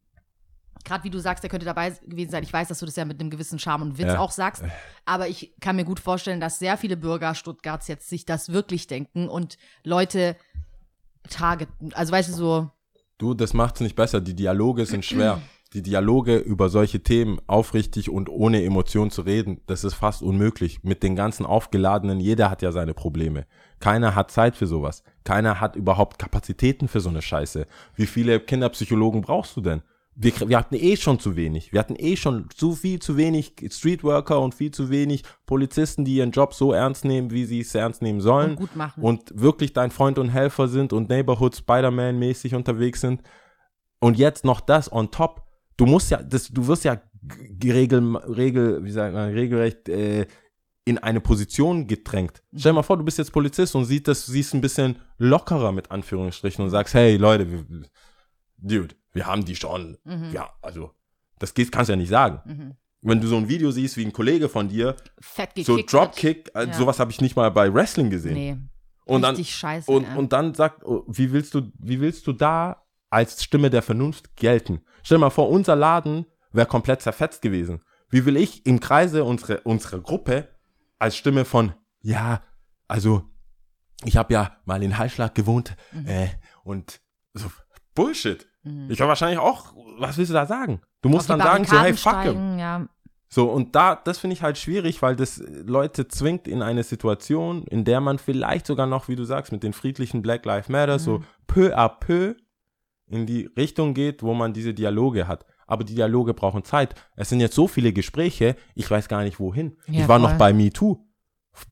gerade wie du sagst, der könnte dabei gewesen sein. Ich weiß, dass du das ja mit einem gewissen Charme und Witz Ja. auch sagst, aber ich kann mir gut vorstellen, dass sehr viele Bürger Stuttgarts jetzt sich das wirklich denken und Leute targeten. Also weißt du, so, Du, das macht's nicht besser. Die Dialoge sind schwer. Die Dialoge über solche Themen aufrichtig und ohne Emotion zu reden, das ist fast unmöglich. Mit den ganzen aufgeladenen, jeder hat ja seine Probleme. Keiner hat Zeit für sowas. Keiner hat überhaupt Kapazitäten für so eine Scheiße. Wie viele Kinderpsychologen brauchst du denn? Wir, wir hatten eh schon zu wenig. Wir hatten eh schon zu viel zu wenig Streetworker und viel zu wenig Polizisten, die ihren Job so ernst nehmen, wie sie es ernst nehmen sollen Und gut machen. und wirklich dein Freund und Helfer sind und Neighborhood Spider-Man-mäßig unterwegs sind. Und jetzt noch das on top. Du musst ja, das, du wirst ja regel, regel, wie sagt man, regelrecht äh, in eine Position gedrängt. Stell dir mal vor, du bist jetzt Polizist und siehst das, siehst ein bisschen lockerer mit Anführungsstrichen und sagst, hey Leute, wir, Dude, wir haben die schon. Mhm. Ja, also, das geht, kannst du ja nicht sagen. Mhm. Wenn du so ein Video siehst, wie ein Kollege von dir, so. Dropkick, äh, Ja. sowas habe ich nicht mal bei Wrestling gesehen. Nee. Und dann, Richtig scheiße. und, und dann sagt, oh, wie willst du, wie willst du da als Stimme der Vernunft gelten? Stell dir mal vor, unser Laden wäre komplett zerfetzt gewesen. Wie will ich im Kreise unsere, unserer Gruppe als Stimme von, ja, also, ich habe ja mal in Hallschlag gewohnt, äh, und so, Bullshit. Mhm. Ich habe wahrscheinlich auch, was willst du da sagen? Du musst Auf dann sagen, so, hey, fuck steigen, ja. So, und da, das finde ich halt schwierig, weil das Leute zwingt in eine Situation, in der man vielleicht sogar noch, wie du sagst, mit den friedlichen Black Lives Matter so peu à peu in die Richtung geht, wo man diese Dialoge hat. aber die Dialoge brauchen Zeit. Es sind jetzt so viele Gespräche, ich weiß gar nicht wohin. Ja, ich war voll. noch bei MeToo.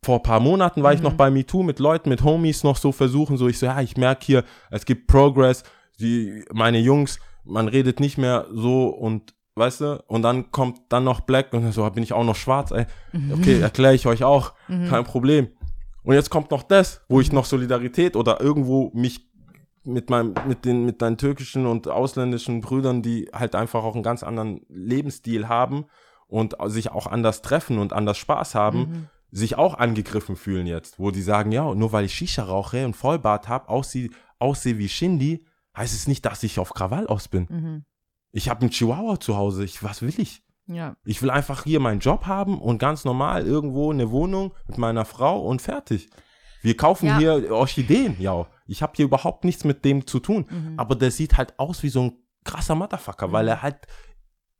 Vor ein paar Monaten war ich Mhm. noch bei MeToo mit Leuten, mit Homies noch so versuchen, so ich so, ja, ich merke hier, es gibt Progress, die, meine Jungs, man redet nicht mehr so und weißt du, und dann kommt dann noch Black und so, bin ich auch noch schwarz, ey. Mhm. Okay, erkläre ich euch auch, kein Problem. Und jetzt kommt noch das, wo ich noch Solidarität oder irgendwo mich mit meinem, mit den, mit deinen türkischen und ausländischen Brüdern, die halt einfach auch einen ganz anderen Lebensstil haben und sich auch anders treffen und anders Spaß haben, Mhm. sich auch angegriffen fühlen jetzt, wo die sagen, ja, nur weil ich Shisha rauche und Vollbart habe, aussehe, aussehe wie Shindy, heißt es nicht, dass ich auf Krawall aus bin. Mhm. Ich habe einen Chihuahua zu Hause, ich, was will ich? Ja. Ich will einfach hier meinen Job haben und ganz normal irgendwo eine Wohnung mit meiner Frau und fertig. Wir kaufen Ja. hier Orchideen, ja. Ich habe hier überhaupt nichts mit dem zu tun. Mhm. Aber der sieht halt aus wie so ein krasser Motherfucker, weil er halt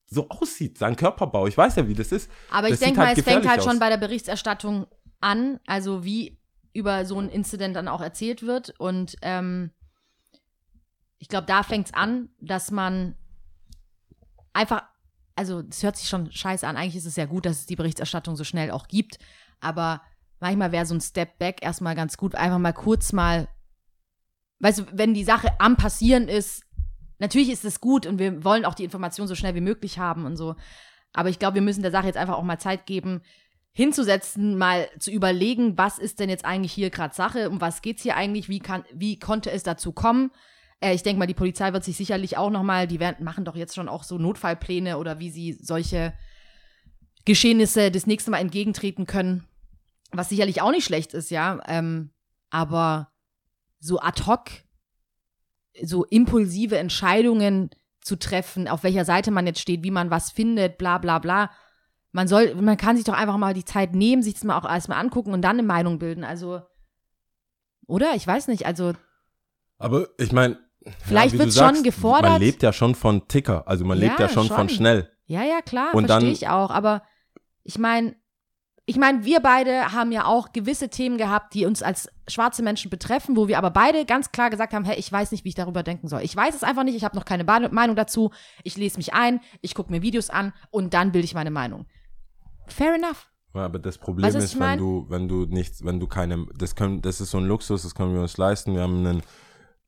so aussieht, sein Körperbau. Ich weiß ja, wie das ist. Aber ich Das sieht denke mal, halt es fängt halt aus. schon bei der Berichterstattung an, also wie über so ein Incident dann auch erzählt wird. Und ähm, ich glaube, da fängt es an, dass man einfach, also es hört sich schon scheiße an. Eigentlich ist es ja gut, dass es die Berichterstattung so schnell auch gibt. Aber manchmal wäre so ein Step Back erstmal ganz gut, einfach mal kurz mal, weißt du, wenn die Sache am Passieren ist, natürlich ist es gut und wir wollen auch die Information so schnell wie möglich haben und so. Aber ich glaube, wir müssen der Sache jetzt einfach auch mal Zeit geben, hinzusetzen, mal zu überlegen, was ist denn jetzt eigentlich hier gerade Sache, um was geht's hier eigentlich, wie kann, wie konnte es dazu kommen? Äh, ich denke mal, die Polizei wird sich sicherlich auch noch mal, die werden, machen doch jetzt schon auch so Notfallpläne oder wie sie solche Geschehnisse das nächste Mal entgegentreten können, was sicherlich auch nicht schlecht ist, ja. Ähm, aber so ad hoc, so impulsive Entscheidungen zu treffen, auf welcher Seite man jetzt steht, wie man was findet, bla bla bla. Man soll, man kann sich doch einfach mal die Zeit nehmen, sich das mal auch erstmal angucken und dann eine Meinung bilden. Also, oder? Ich weiß nicht. Also, Aber ich meine, Vielleicht du wird's schon gefordert. Man lebt ja schon von Ticker, also man Ja, lebt ja schon, von schon. schnell. ja, ja, klar, Und verstehe dann- ich auch. Aber ich meine, ich meine, wir beide haben ja auch gewisse Themen gehabt, die uns als schwarze Menschen betreffen, wo wir aber beide ganz klar gesagt haben, hey, ich weiß nicht, wie ich darüber denken soll. Ich weiß es einfach nicht, ich habe noch keine Meinung dazu. Ich lese mich ein, ich gucke mir Videos an und dann bilde ich meine Meinung. Fair enough. Ja, aber das Problem Weißt ist, wenn du, wenn du nichts, wenn du keine, das können, das ist so ein Luxus, das können wir uns leisten. Wir haben einen,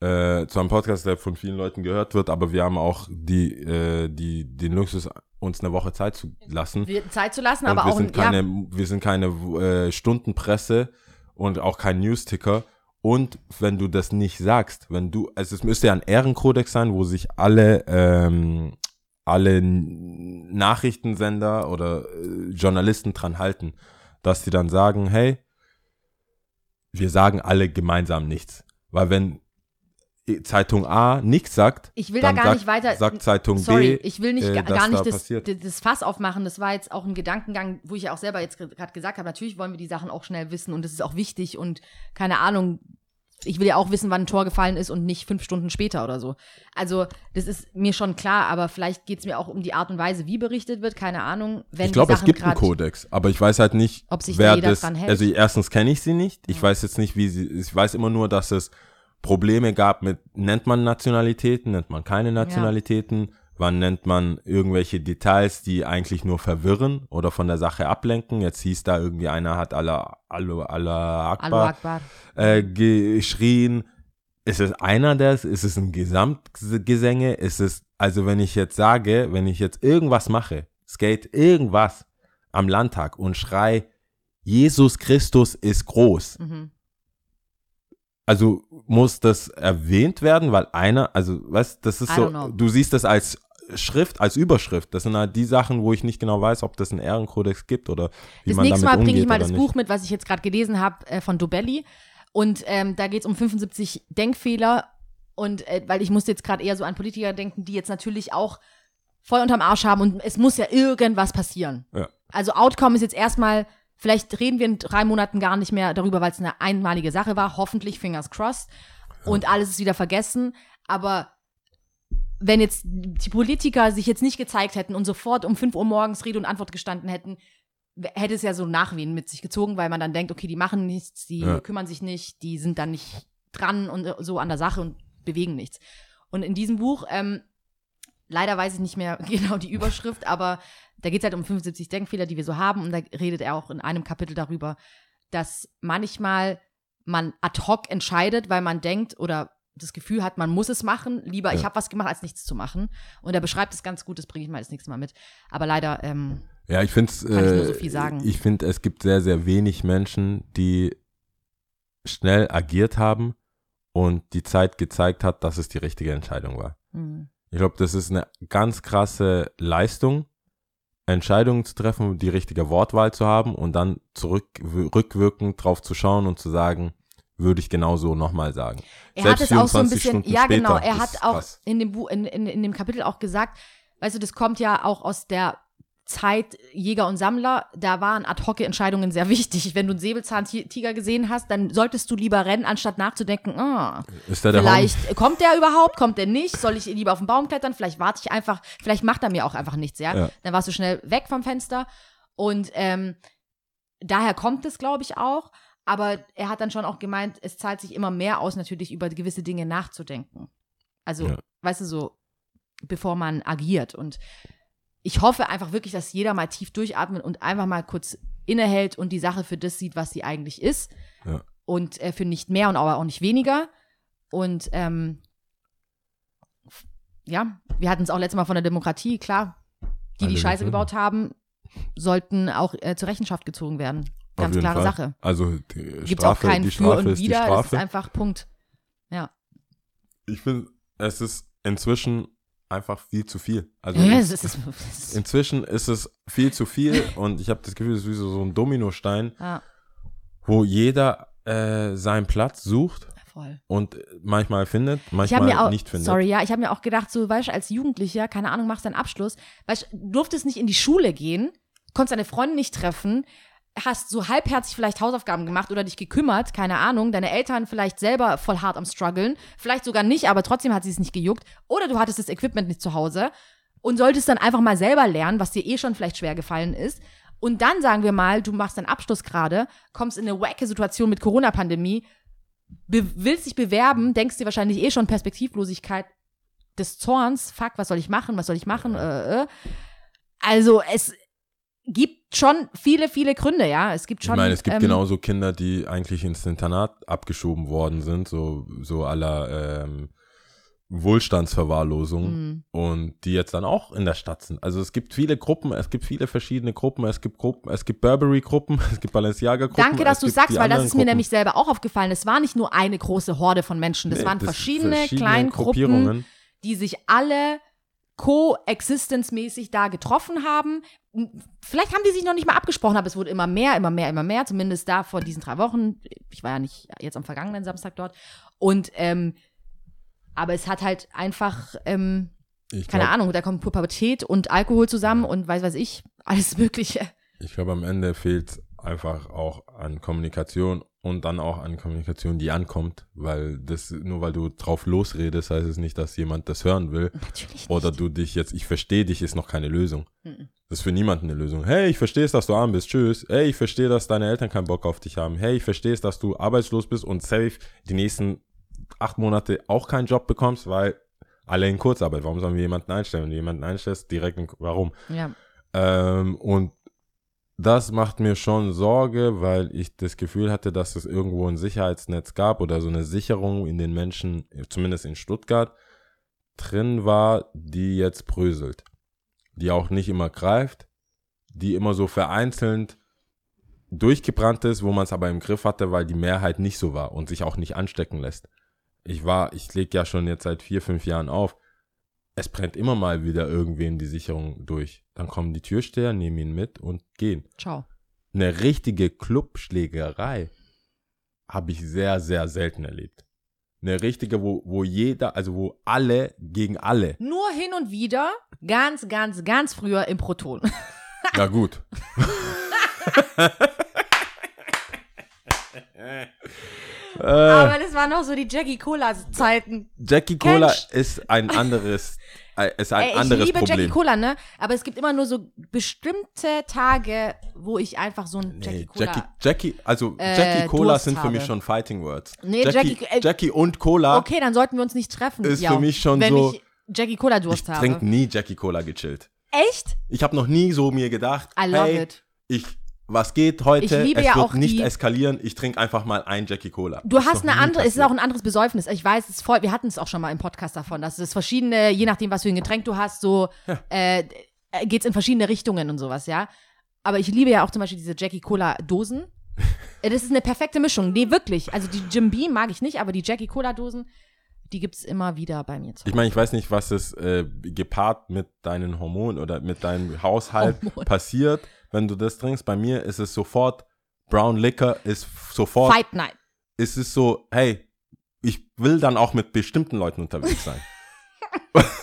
äh, zwar einen Podcast, der von vielen Leuten gehört wird, aber wir haben auch die, äh, die, den Luxus, uns eine Woche Zeit zu lassen. Wir, Zeit zu lassen, und aber wir auch sind ja, keine, wir sind keine äh, Stundenpresse und auch kein Newsticker. Und wenn du das nicht sagst, wenn du, also es müsste ja ein Ehrenkodex sein, wo sich alle, ähm, alle Nachrichtensender oder äh, Journalisten dran halten, dass die dann sagen, hey, wir sagen alle gemeinsam nichts. Weil wenn Zeitung A nichts sagt, Ich will da gar sagt, nicht weiter- sagt Zeitung Sorry, B, ich will nicht äh, gar da nicht das, passiert. das Fass aufmachen. Das war jetzt auch ein Gedankengang, wo ich ja auch selber jetzt gerade gesagt habe. Natürlich wollen wir die Sachen auch schnell wissen und das ist auch wichtig und keine Ahnung. Ich will ja auch wissen, wann ein Tor gefallen ist und nicht fünf Stunden später oder so. Also, das ist mir schon klar, aber vielleicht geht es mir auch um die Art und Weise, wie berichtet wird. Keine Ahnung. Wenn ich glaube, es gibt einen Kodex, aber ich weiß halt nicht, Ob sich da wer jeder das. dran hält. Also erstens kenne ich sie nicht. Ich weiß jetzt nicht, wie sie. Ich weiß immer nur, dass es Probleme gab mit nennt man Nationalitäten, nennt man keine Nationalitäten. Wann nennt man irgendwelche Details, die eigentlich nur verwirren oder von der Sache ablenken? Jetzt hieß da irgendwie einer hat Allah, Allah, Allah Akbar Akbar. äh, geschrien. Ist es einer des? Ist es ein Gesamtgesänge? Ist es, also wenn ich jetzt sage, wenn ich jetzt irgendwas mache, skate irgendwas am Landtag und schrei, Jesus Christus ist groß. Mhm. Also muss das erwähnt werden, weil einer, also weißt, das ist I so, du siehst das als Schrift, als Überschrift. Das sind halt die Sachen, wo ich nicht genau weiß, ob das einen Ehrenkodex gibt oder wie Das man nächste damit Mal bringe ich mal das nicht. Buch mit, was ich jetzt gerade gelesen habe, äh, von Dobelli. Und ähm, da geht es um 75 Denkfehler. Und äh, weil ich musste jetzt gerade eher so an Politiker denken, die jetzt natürlich auch voll unterm Arsch haben und es muss ja irgendwas passieren. Ja. Also Outcome ist jetzt erstmal, vielleicht reden wir in drei Monaten gar nicht mehr darüber, weil es eine einmalige Sache war. Hoffentlich, fingers crossed. Und alles ist wieder vergessen. Aber wenn jetzt die Politiker sich jetzt nicht gezeigt hätten und sofort um 5 Uhr morgens Rede und Antwort gestanden hätten, hätte es ja so Nachwehen mit sich gezogen, weil man dann denkt, okay, die machen nichts, die Ja. kümmern sich nicht, die sind dann nicht dran und äh, so an der Sache und bewegen nichts. Und in diesem Buch ähm, leider weiß ich nicht mehr genau die Überschrift, aber da geht es halt um 75 Denkfehler, die wir so haben. Und da redet er auch in einem Kapitel darüber, dass manchmal man ad hoc entscheidet, weil man denkt oder das Gefühl hat, man muss es machen. Lieber, ich Ja. habe was gemacht, als nichts zu machen. Und er beschreibt es ganz gut, das bringe ich mal das nächste Mal mit. Aber leider, ähm, Ja, ich finde Kann ich nur so viel sagen. Ich finde, es gibt sehr, sehr wenig Menschen, die schnell agiert haben und die Zeit gezeigt hat, dass es die richtige Entscheidung war. mh, Ich glaube, das ist eine ganz krasse Leistung, Entscheidungen zu treffen, die richtige Wortwahl zu haben und dann zurück, rückwirkend drauf zu schauen und zu sagen, würde ich genauso nochmal sagen. Er Selbst hat es auch so ein 24 bisschen, Stunden ja genau, er hat auch krass. in dem, Bu in, in, in dem Kapitel auch gesagt, weißt du, das kommt ja auch aus der Zeit Jäger und Sammler, da waren ad-hoc-Entscheidungen sehr wichtig. Wenn du einen Säbelzahntiger gesehen hast, dann solltest du lieber rennen, anstatt nachzudenken, ah, vielleicht kommt der überhaupt, kommt der nicht, soll ich lieber auf den Baum klettern, vielleicht warte ich einfach, vielleicht macht er mir auch einfach nichts, ja. Ja. Dann warst du schnell weg vom Fenster und ähm, daher kommt es, glaube ich, auch. Aber er hat dann schon auch gemeint, es zahlt sich immer mehr aus, natürlich über gewisse Dinge nachzudenken. Also, Ja. weißt du, so, bevor man agiert. Und ich hoffe einfach wirklich, dass jeder mal tief durchatmet und einfach mal kurz innehält und die Sache für das sieht, was sie eigentlich ist. Ja. Und äh, für nicht mehr und aber auch nicht weniger. Und ähm, ja, wir hatten es auch letztes Mal von der Demokratie, klar. Die, die Alle Scheiße Reformen. gebaut haben, sollten auch äh, zur Rechenschaft gezogen werden. Ganz klare Fall. Sache. Also die Gibt auch Strafe, kein die Für Strafe und ist die Wider, es ist Strafe. einfach Punkt. Ich finde, es ist inzwischen einfach viel zu viel. Also Ja, es- es es inzwischen ist es viel zu viel und ich habe das Gefühl, es ist wie so so ein Dominostein, ja, wo jeder äh, seinen Platz sucht voll. und manchmal findet, manchmal auch, nicht findet. sorry, ja, ich habe mir auch gedacht, so, weißt du, als Jugendlicher, keine Ahnung, machst deinen Abschluss, weißt du, durftest nicht in die Schule gehen, konntest deine Freunde nicht treffen, hast so halbherzig vielleicht Hausaufgaben gemacht oder dich gekümmert, keine Ahnung, deine Eltern vielleicht selber voll hart am struggeln, vielleicht sogar nicht, aber trotzdem hat sie es nicht gejuckt, oder du hattest das Equipment nicht zu Hause und solltest dann einfach mal selber lernen, was dir eh schon vielleicht schwer gefallen ist. Und dann sagen wir mal, du machst deinen Abschluss gerade, kommst in eine wacke Situation mit Corona-Pandemie, willst dich bewerben, denkst dir wahrscheinlich eh schon Perspektivlosigkeit des Zorns. Fuck, was soll ich machen? Was soll ich machen? Äh, äh. Also es gibt schon viele, viele Gründe, ja. Es gibt ich schon. meine, es gibt ähm, genauso Kinder, die eigentlich ins Internat abgeschoben worden sind, so, so aller ähm, Wohlstandsverwahrlosung Mhm. und die jetzt dann auch in der Stadt sind. Also es gibt viele Gruppen, es gibt viele verschiedene Gruppen, es gibt Gruppen, es gibt Burberry-Gruppen, es gibt Balenciaga-Gruppen. Danke, dass du sagst, weil das ist mir Gruppen. nämlich selber auch aufgefallen. Es war nicht nur eine große Horde von Menschen, das Nee, waren das verschiedene, verschiedene kleine Gruppen, Gruppierungen. die sich alle coexistenzmäßig da getroffen haben. Vielleicht haben die sich noch nicht mal abgesprochen, aber es wurde immer mehr, immer mehr, immer mehr. Zumindest da vor diesen drei Wochen. Ich war ja nicht jetzt am vergangenen Samstag dort. Und ähm, aber es hat halt einfach, ähm, Ich keine glaub- Ahnung, da kommt Pubertät und Alkohol zusammen und weiß weiß ich, alles Mögliche. Ich glaube, am Ende fehlt einfach auch an Kommunikation und dann auch an Kommunikation, die ankommt, weil das, nur weil du drauf losredest, heißt es nicht, dass jemand das hören will. Oder du dich jetzt, ich verstehe dich, ist noch keine Lösung. Mhm. Das ist für niemanden eine Lösung. Hey, ich verstehe es, dass du arm bist. Tschüss. Hey, ich verstehe, dass deine Eltern keinen Bock auf dich haben. Hey, ich verstehe es, dass du arbeitslos bist und safe die nächsten acht Monate auch keinen Job bekommst, weil alle in Kurzarbeit. Warum sollen wir jemanden einstellen? Wenn du jemanden einstellst, direkt in, warum? Ja. Ähm, und das macht mir schon Sorge, weil ich das Gefühl hatte, dass es irgendwo ein Sicherheitsnetz gab oder so eine Sicherung in den Menschen, zumindest in Stuttgart, drin war, die jetzt bröselt. Die auch nicht immer greift, die immer so vereinzelt durchgebrannt ist, wo man es aber im Griff hatte, weil die Mehrheit nicht so war und sich auch nicht anstecken lässt. Ich war, ich lege ja schon jetzt seit vier, fünf Jahren auf. Es brennt immer mal wieder irgendwen die Sicherung durch. Dann kommen die Türsteher, nehmen ihn mit und gehen. Ciao. Eine richtige Clubschlägerei habe ich sehr, sehr selten erlebt. Eine richtige, wo, wo jeder, also wo alle gegen alle. Nur hin und wieder, ganz, ganz, ganz früher im Proton. Na gut. äh, Aber das waren noch so die Jackie Cola Zeiten. Jackie Cola Kennst- ist ein anderes, äh, ist ein Ey, ich anderes liebe Problem. Jackie Cola, ne? Aber es gibt immer nur so bestimmte Tage, wo ich einfach so ein Jackie Nee, Cola. Jackie, Jackie, also äh, Jackie Cola Durst sind für habe. mich schon Fighting Words. Nee, Jackie, Jackie- äh, Jackie und Cola Okay, dann sollten wir uns nicht treffen. ist ja. für mich schon Wenn so, Ich, Jackie Cola Ich Durst habe. trinke nie Jackie Cola gechillt. Echt? Ich habe noch nie so mir gedacht, I love hey, it. ich, was geht heute? Ich liebe es ja wird auch nicht die- eskalieren. Ich trinke einfach mal ein Jackie Cola. Du Das hast eine andere, es ist auch ein anderes Besäufnis. Ich weiß, es ist voll, wir hatten es auch schon mal im Podcast davon, dass es verschiedene, je nachdem, was für ein Getränk du hast, so äh, geht es in verschiedene Richtungen und sowas, ja. Aber ich liebe ja auch zum Beispiel diese Jackie Cola Dosen. Äh, Das ist eine perfekte Mischung. Nee, wirklich. Also die Jim Beam mag ich nicht, aber die Jackie Cola Dosen, die gibt es immer wieder bei mir zu Ich meine, ich weiß nicht, was es äh, gepaart mit deinen Hormonen oder mit deinem Haushalt Hormon. passiert, wenn du das trinkst. Bei mir ist es sofort, Brown Liquor ist sofort, Fight Night. ist es so, hey, ich will dann auch mit bestimmten Leuten unterwegs sein.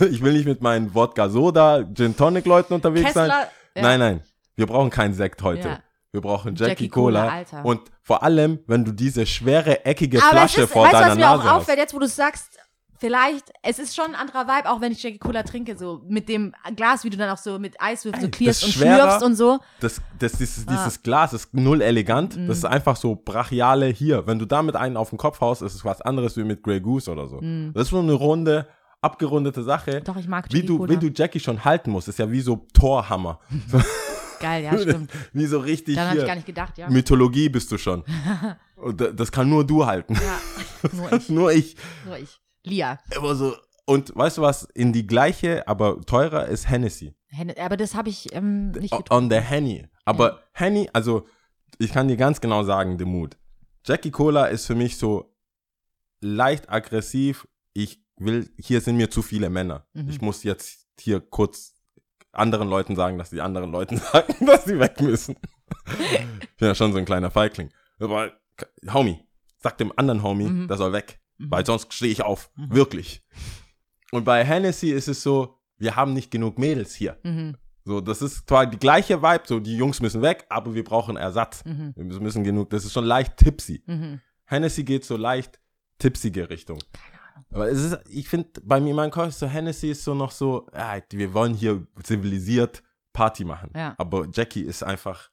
ich will nicht mit meinen Wodka Soda, Gin Tonic Leuten unterwegs sein. Kessler. ja. Nein, nein. Wir brauchen keinen Sekt heute. Ja. Wir brauchen Jackie, Jackie Cola. Cola. Und vor allem, wenn du diese schwere, eckige Aber Flasche ist, vor weißt du, deiner was mir Nase auch hast. auffällt, jetzt wo du sagst, vielleicht, es ist schon ein anderer Vibe, auch wenn ich Jackie Cola trinke, so mit dem Glas, wie du dann auch so mit Eiswürfeln so das und schwerer- schlürfst und so. Das, das, dieses, Ah. dieses Glas ist null elegant. Mhm. Das ist einfach so brachiale hier. Wenn du damit einen auf den Kopf haust, ist es was anderes wie mit Grey Goose oder so. Das ist so eine runde, abgerundete Sache. Mhm. Doch, ich mag wie Jackie du, Cola. wie du Jackie schon halten musst, ist ja wie so Torhammer. Geil, ja, stimmt. wie so richtig Daran habe ich gar nicht gedacht, ja. Mythologie bist du schon. Und da- das kann nur du halten. ja, nur ich, nur ich. nur ich. Lia. Immer so. Und weißt du was? In die gleiche, aber teurer ist Hennessy. Henne- Aber das habe ich ähm, nicht getrunken. On the Henny. Aber Henny, also ich kann dir ganz genau sagen, the mood. Jackie Cola ist für mich so leicht aggressiv. Ich will, hier sind mir zu viele Männer. Mhm. Ich muss jetzt hier kurz anderen Leuten sagen, dass die anderen Leuten sagen, dass sie weg müssen. ich bin ja schon so ein kleiner Feigling. Aber, Homie, sag dem anderen Homie, Mhm. der soll weg. Mhm. Weil sonst stehe ich auf. Wirklich. Und bei Hennessy ist es so, wir haben nicht genug Mädels hier. Mhm. So, das ist zwar die gleiche Vibe, so die Jungs müssen weg, aber wir brauchen Ersatz. Mhm. Wir müssen- genug, das ist schon leicht tipsy. Mhm. Hennessy geht so leicht tipsige Richtung. Aber es ist, ich finde, bei mir, mein Kopf ist so, Hennessy ist so noch so, ja, wir wollen hier zivilisiert Party machen. Ja. Aber Jackie ist einfach,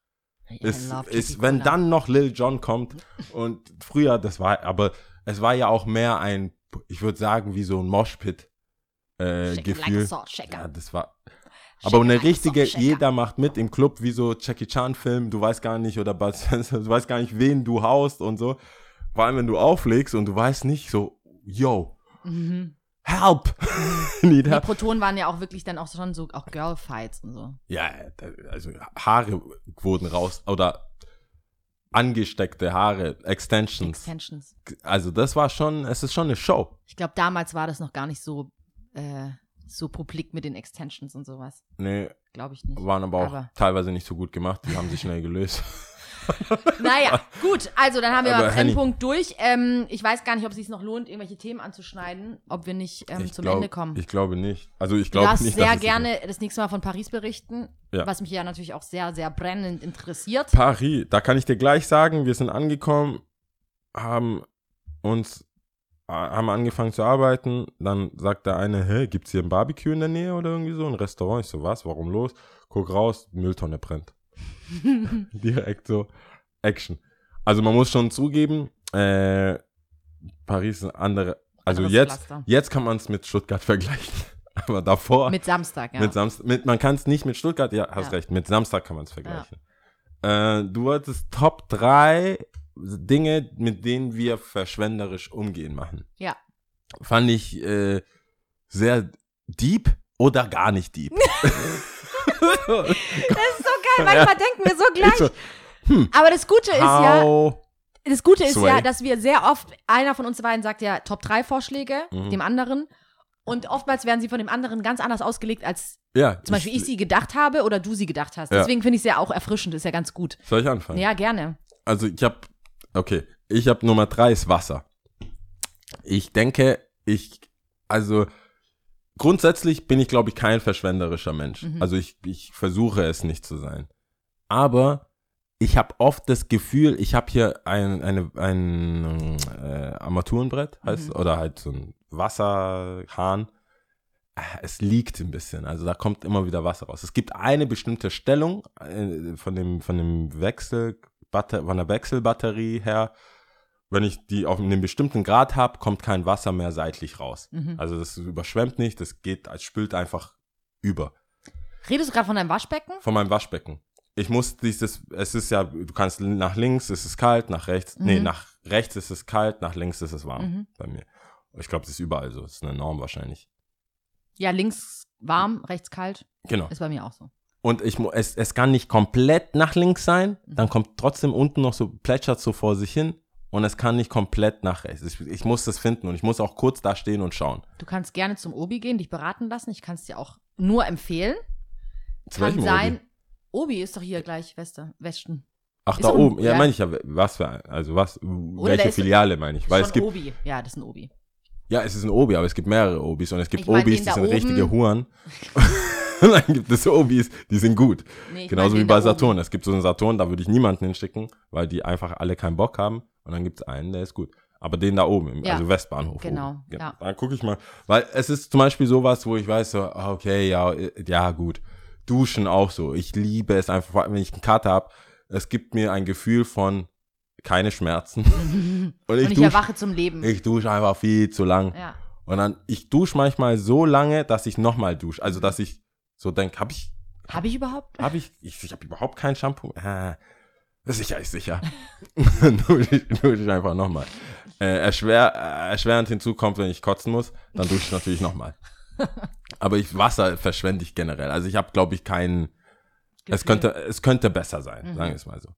ist, ist wenn dann noch Lil Jon kommt und früher, das war, aber es war ja auch mehr ein, ich würde sagen, wie so ein Moshpit äh, like ja, das war, aber eine richtige, jeder macht mit im Club, wie so Jackie Chan Film, du weißt gar nicht, oder Bud Spencer, du weißt gar nicht, wen du haust und so. Vor allem, wenn du auflegst und du weißt nicht so, yo, Mhm. help, need Die. Protonen waren ja auch wirklich dann auch schon so auch Girlfights und so. Ja, also Haare wurden raus, oder angesteckte Haare, Extensions. Extensions. Also das war schon, es ist schon eine Show. Ich glaube, damals war das noch gar nicht so, äh, so publik mit den Extensions und sowas. Nee, Glaube ich nicht. waren aber auch Aber- teilweise nicht so gut gemacht, die haben sich schnell gelöst. Naja, gut, also dann haben wir Aber mal Henny- Brennpunkt durch. Ähm, ich weiß gar nicht, ob es sich noch lohnt, irgendwelche Themen anzuschneiden, ob wir nicht ähm, zum glaub, Ende kommen. Ich glaube nicht. Also ich glaube nicht, sehr dass gerne das nächste Mal von Paris berichten, Ja. was mich ja natürlich auch sehr, sehr brennend interessiert. Paris, da kann ich dir gleich sagen, wir sind angekommen, haben uns äh, haben angefangen zu arbeiten, dann sagt der eine, hä, gibt's hier ein Barbecue in der Nähe oder irgendwie so, ein Restaurant? Ich so, was, warum los? Guck raus, Mülltonne brennt. Direkt so, Action. Also man muss schon zugeben, äh, Paris ist eine andere, also Anderes jetzt, jetzt kann man es mit Stuttgart vergleichen. Aber davor, Mit Samstag, ja. mit Samstag, mit, man kann es nicht mit Stuttgart, ja, hast Ja. recht, mit Samstag kann man es vergleichen. Äh, du hattest Top 3 Dinge, mit denen wir verschwenderisch umgehen machen. Ja. Fand ich äh, sehr deep oder gar nicht deep. Das ist so geil, manchmal denken wir so gleich. so, hm. Aber das Gute ist ja, How? das Gute ist Sway. ja, dass wir sehr oft, einer von uns beiden sagt ja Top 3 Vorschläge, Mhm. dem anderen. Und oftmals werden sie von dem anderen ganz anders ausgelegt, als Ja, zum Beispiel ich sie gedacht habe oder du sie gedacht hast. Ja. Deswegen finde ich es ja auch erfrischend, ist ja ganz gut. Soll ich anfangen? Ja, gerne. Also ich habe, okay, ich habe Nummer drei ist Wasser. Ich denke, ich, also grundsätzlich bin ich, glaube ich, kein verschwenderischer Mensch. Mhm. Also ich, ich versuche es nicht zu sein. Aber ich habe oft das Gefühl, ich habe hier ein, eine, ein äh, Armaturenbrett, heißt, Mhm. oder halt so ein Wasserhahn. Äh, Es liegt ein bisschen, also da kommt immer wieder Wasser raus. Es gibt eine bestimmte Stellung äh, von dem, von dem Wechsel, von der Wechselbatterie her, wenn ich die auf einem bestimmten Grad habe, kommt kein Wasser mehr seitlich raus. Mhm. Also das überschwemmt nicht, das geht, es spült einfach über. Redest du gerade von deinem Waschbecken? Von meinem Waschbecken. Ich muss dieses, es ist ja, du kannst nach links ist es kalt, nach rechts, nee, Mhm. nach rechts ist es kalt, nach links ist es warm Mhm. bei mir. Ich glaube, das ist überall so, das ist eine Norm wahrscheinlich. Ja, links warm, rechts kalt. Genau. Ist bei mir auch so. Und ich, es, es kann nicht komplett nach links sein, Mhm. dann kommt trotzdem unten noch so, plätschert so vor sich hin und es kann nicht komplett nach rechts. Ich, ich muss das finden und ich muss auch kurz da stehen und schauen. Du kannst gerne zum Obi gehen, dich beraten lassen. Ich kann es dir auch nur empfehlen. Zu Kann sein. Obi? Obi ist doch hier gleich Weste, Westen. Ach, Ist da oben. Ja, ja. meine ich ja. Was für, ein- also was, der welche Filiale meine ich? Weil es gibt, Obi. Ja, das ist ein Obi. ja, es ist ein Obi, aber es gibt mehrere Obis und es gibt Ich mein, Obis, die sind oben- richtige Huren. und dann gibt es Obis, die sind gut. Nee, Genauso wie bei Saturn. oben. Es gibt so einen Saturn, da würde ich niemanden hinschicken, weil die einfach alle keinen Bock haben. Und dann gibt es einen, der ist gut. Aber den da oben, Ja, also Westbahnhof. genau, Oben. ja. Dann gucke ich mal. Weil es ist zum Beispiel sowas, wo ich weiß, so, ah, okay, ja, ja, gut. Duschen auch so. Ich liebe es einfach, wenn ich einen Kater habe. Es gibt mir ein Gefühl von keine Schmerzen. Und ich Und ich erwache zum Leben. ich dusche einfach viel zu lang. ja. Und dann, ich dusche manchmal so lange, dass ich nochmal dusche. Also, dass ich so denke, habe ich Habe ich überhaupt? habe ich, ich, ich habe überhaupt kein Shampoo. Ah, sicher ist sicher. dusche ich, einfach nochmal. Äh, erschwer, äh, erschwerend hinzu kommt, wenn ich kotzen muss, dann dusche ich natürlich nochmal. Aber ich, Wasser verschwende ich generell. Also ich habe, glaube ich, keinen. Es könnte, es könnte besser sein, Mhm. sagen wir es mal so.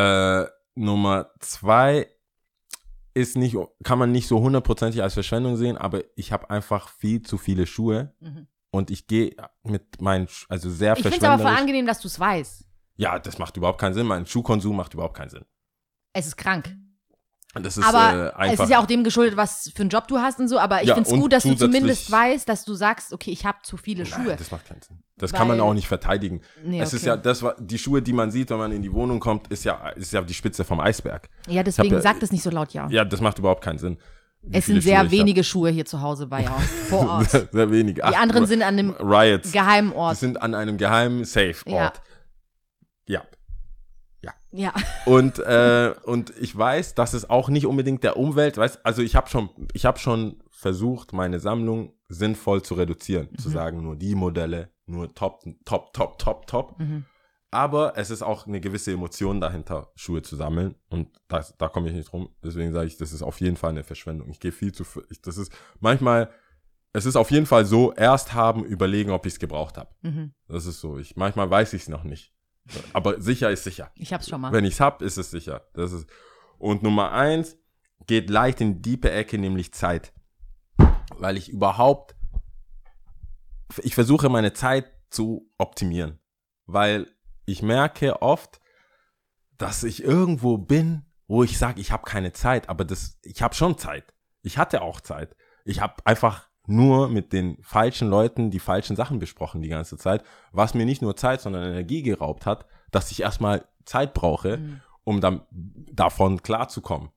Äh, Nummer zwei ist nicht, kann man nicht so hundertprozentig als Verschwendung sehen, aber ich habe einfach viel zu viele Schuhe Mhm. und ich gehe mit meinen, also sehr Ich finde es aber voll angenehm, dass du es weißt. Ja, das macht überhaupt keinen Sinn. Mein Schuhkonsum macht überhaupt keinen Sinn. Es ist krank. Ist aber äh, es ist ja auch dem geschuldet, was für einen Job du hast und so. Aber ich Ja, finde es gut, dass du zumindest weißt, dass du sagst, okay, ich habe zu viele Schuhe. Nein, das macht keinen Sinn. Das kann man Weil- auch nicht verteidigen. Nee, Es ist okay. ja, das war, die Schuhe, die man sieht, wenn man in die Wohnung kommt, ist ja, ist ja die Spitze vom Eisberg. ja, deswegen ja- sag das nicht so laut, ja. Ja, das macht überhaupt keinen Sinn. Es sind sehr Schuhe hab. wenige Schuhe hier zu Hause bei ja, vor Ort. sehr, sehr wenige. Die anderen sind an einem Riots. geheimen Die Ort. sind an einem geheimen Safe-Ort. Ja. Ja. Und, äh, und ich weiß, dass es auch nicht unbedingt der Umwelt, weißt, also ich habe schon, ich habe schon versucht, meine Sammlung sinnvoll zu reduzieren, Mhm. zu sagen, nur die Modelle, nur top, top, top, top, top. Mhm. Aber es ist auch eine gewisse Emotion dahinter, Schuhe zu sammeln. Und das, da komme ich nicht rum. Deswegen sage ich, das ist auf jeden Fall eine Verschwendung. Ich gehe viel zu, ich, das ist manchmal, es ist auf jeden Fall so, erst haben, überlegen, ob ich es gebraucht habe. Mhm. Das ist so. Ich, manchmal weiß ich es noch nicht. Aber sicher ist sicher. Ich hab's schon mal. Wenn ich's hab, ist es sicher. Das ist und Nummer eins geht leicht in die diepe Ecke, nämlich Zeit, weil ich überhaupt ich versuche meine Zeit zu optimieren, weil ich merke oft, dass ich irgendwo bin, wo ich sage, ich habe keine Zeit, aber das ich habe schon Zeit. Ich hatte auch Zeit. Ich habe einfach nur mit den falschen Leuten die falschen Sachen besprochen die ganze Zeit, was mir nicht nur Zeit, sondern Energie geraubt hat, dass ich erstmal Zeit brauche, Mhm. um dann davon klarzukommen.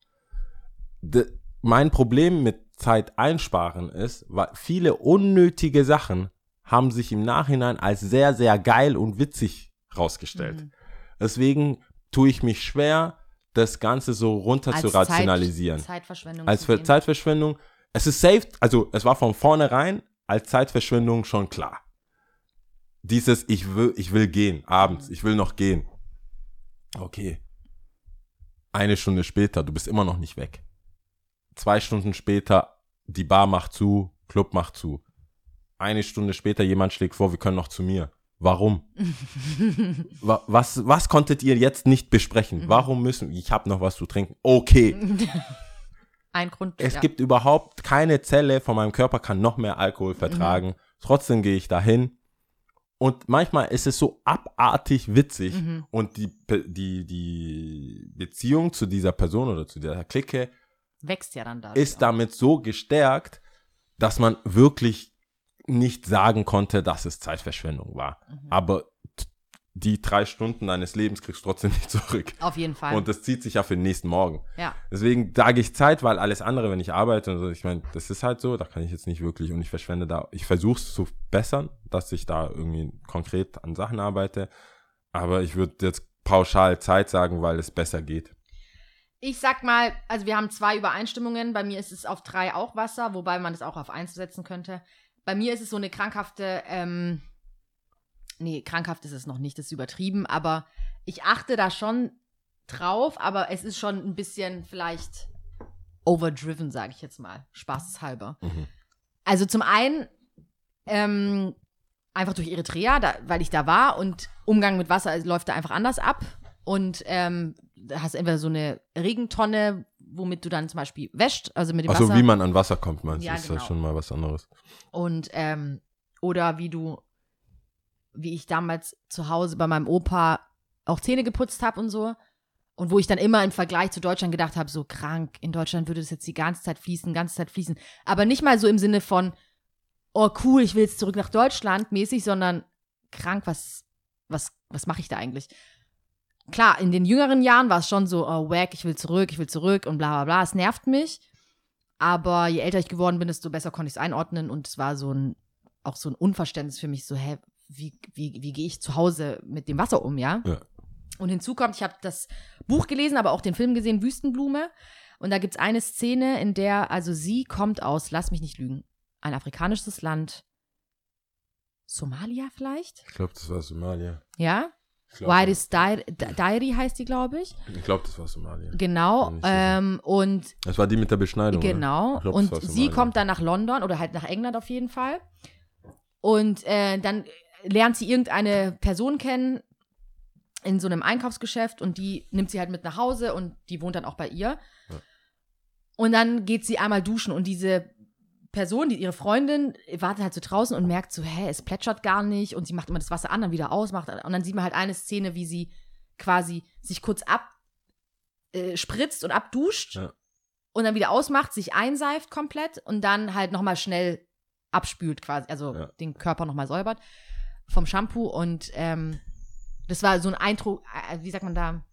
De, mein Problem mit Zeit einsparen ist, weil viele unnötige Sachen haben sich im Nachhinein als sehr, sehr geil und witzig rausgestellt. Mhm. Deswegen tue ich mich schwer, das Ganze so runter zu Als rationalisieren Zeit, Zeitverschwendung. als zu für. Zeitverschwendung. Es ist safe, also es war von vornherein als Zeitverschwendung schon klar. Dieses, ich will, ich will gehen, abends, ich will noch gehen. Okay. Eine Stunde später, du bist immer noch nicht weg. Zwei Stunden später, die Bar macht zu, Club macht zu. Eine Stunde später, jemand schlägt vor, wir können noch zu mir. Warum? Wa- was, was konntet ihr jetzt nicht besprechen? Mhm. Warum müssen, ich habe noch was zu trinken. Okay. Ein Grund. Es ja. gibt überhaupt keine Zelle von meinem Körper kann noch mehr Alkohol Mhm. vertragen. Trotzdem gehe ich dahin. Und manchmal ist es so abartig witzig Mhm. und die, die, die Beziehung zu dieser Person oder zu dieser Clique wächst ja dann da. ist damit so gestärkt, dass man wirklich nicht sagen konnte, dass es Zeitverschwendung war. Mhm. Aber die drei Stunden deines Lebens kriegst du trotzdem nicht zurück. Auf jeden Fall. Und das zieht sich ja für den nächsten Morgen. ja. Deswegen sage ich Zeit, weil alles andere, wenn ich arbeite und so, ich meine, das ist halt so, da kann ich jetzt nicht wirklich und ich verschwende da, ich versuche es zu bessern, dass ich da irgendwie konkret an Sachen arbeite, aber ich würde jetzt pauschal Zeit sagen, weil es besser geht. Ich sag mal, also wir haben zwei Übereinstimmungen. Bei mir ist es auf drei auch Wasser, wobei man es auch auf eins setzen könnte. Bei mir ist es so eine krankhafte, ähm, nee, krankhaft ist es noch nicht, das ist übertrieben, aber ich achte da schon drauf, aber es ist schon ein bisschen vielleicht overdriven, sage ich jetzt mal, spaßeshalber. Mhm. Also zum einen ähm, einfach durch Eritrea, da, weil ich da war und Umgang mit Wasser läuft da einfach anders ab. Und ähm, da hast du entweder so eine Regentonne, womit du dann zum Beispiel wäscht, also mit dem Also Wasser. wie man an Wasser kommt, meinst du, Ja, ist genau. das schon mal was anderes. Und ähm, oder wie du, wie ich damals zu Hause bei meinem Opa auch Zähne geputzt habe und so. Und wo ich dann immer im Vergleich zu Deutschland gedacht habe, so krank, in Deutschland würde das jetzt die ganze Zeit fließen, ganze Zeit fließen. Aber nicht mal so im Sinne von, oh cool, ich will jetzt zurück nach Deutschland mäßig, sondern krank, was, was, was mache ich da eigentlich? Klar, in den jüngeren Jahren war es schon so, oh wack, ich will zurück, ich will zurück und bla bla bla. Es nervt mich. Aber je älter ich geworden bin, desto besser konnte ich es einordnen und es war so ein, auch so ein Unverständnis für mich, so, hä, wie, wie, wie gehe ich zu Hause mit dem Wasser um, ja? Ja. Und hinzu kommt, ich habe das Buch gelesen, aber auch den Film gesehen, Wüstenblume. Und da gibt es eine Szene, in der, also sie kommt aus, lass mich nicht lügen, ein afrikanisches Land, Somalia vielleicht? Ich glaube, das war Somalia. Ja? Glaube, Di Di- Diary heißt die, glaube ich. ich glaub, das war Somalia. Genau. Ähm, und Das war die mit der Beschneidung. Genau. Glaub, und sie kommt dann nach London oder halt nach England auf jeden Fall. Und äh, dann lernt sie irgendeine Person kennen in so einem Einkaufsgeschäft und die nimmt sie halt mit nach Hause und die wohnt dann auch bei ihr. Ja. Und dann geht sie einmal duschen und diese Person, die ihre Freundin, wartet halt so draußen und merkt so, hä, es plätschert gar nicht und sie macht immer das Wasser an, dann wieder aus, macht und dann sieht man halt eine Szene, wie sie quasi sich kurz ab äh, spritzt und abduscht Ja. und dann wieder ausmacht, sich einseift komplett und dann halt nochmal schnell abspült quasi, also Ja. den Körper nochmal säubert vom Shampoo und ähm, das war so ein Eindruck, äh, wie sagt man da,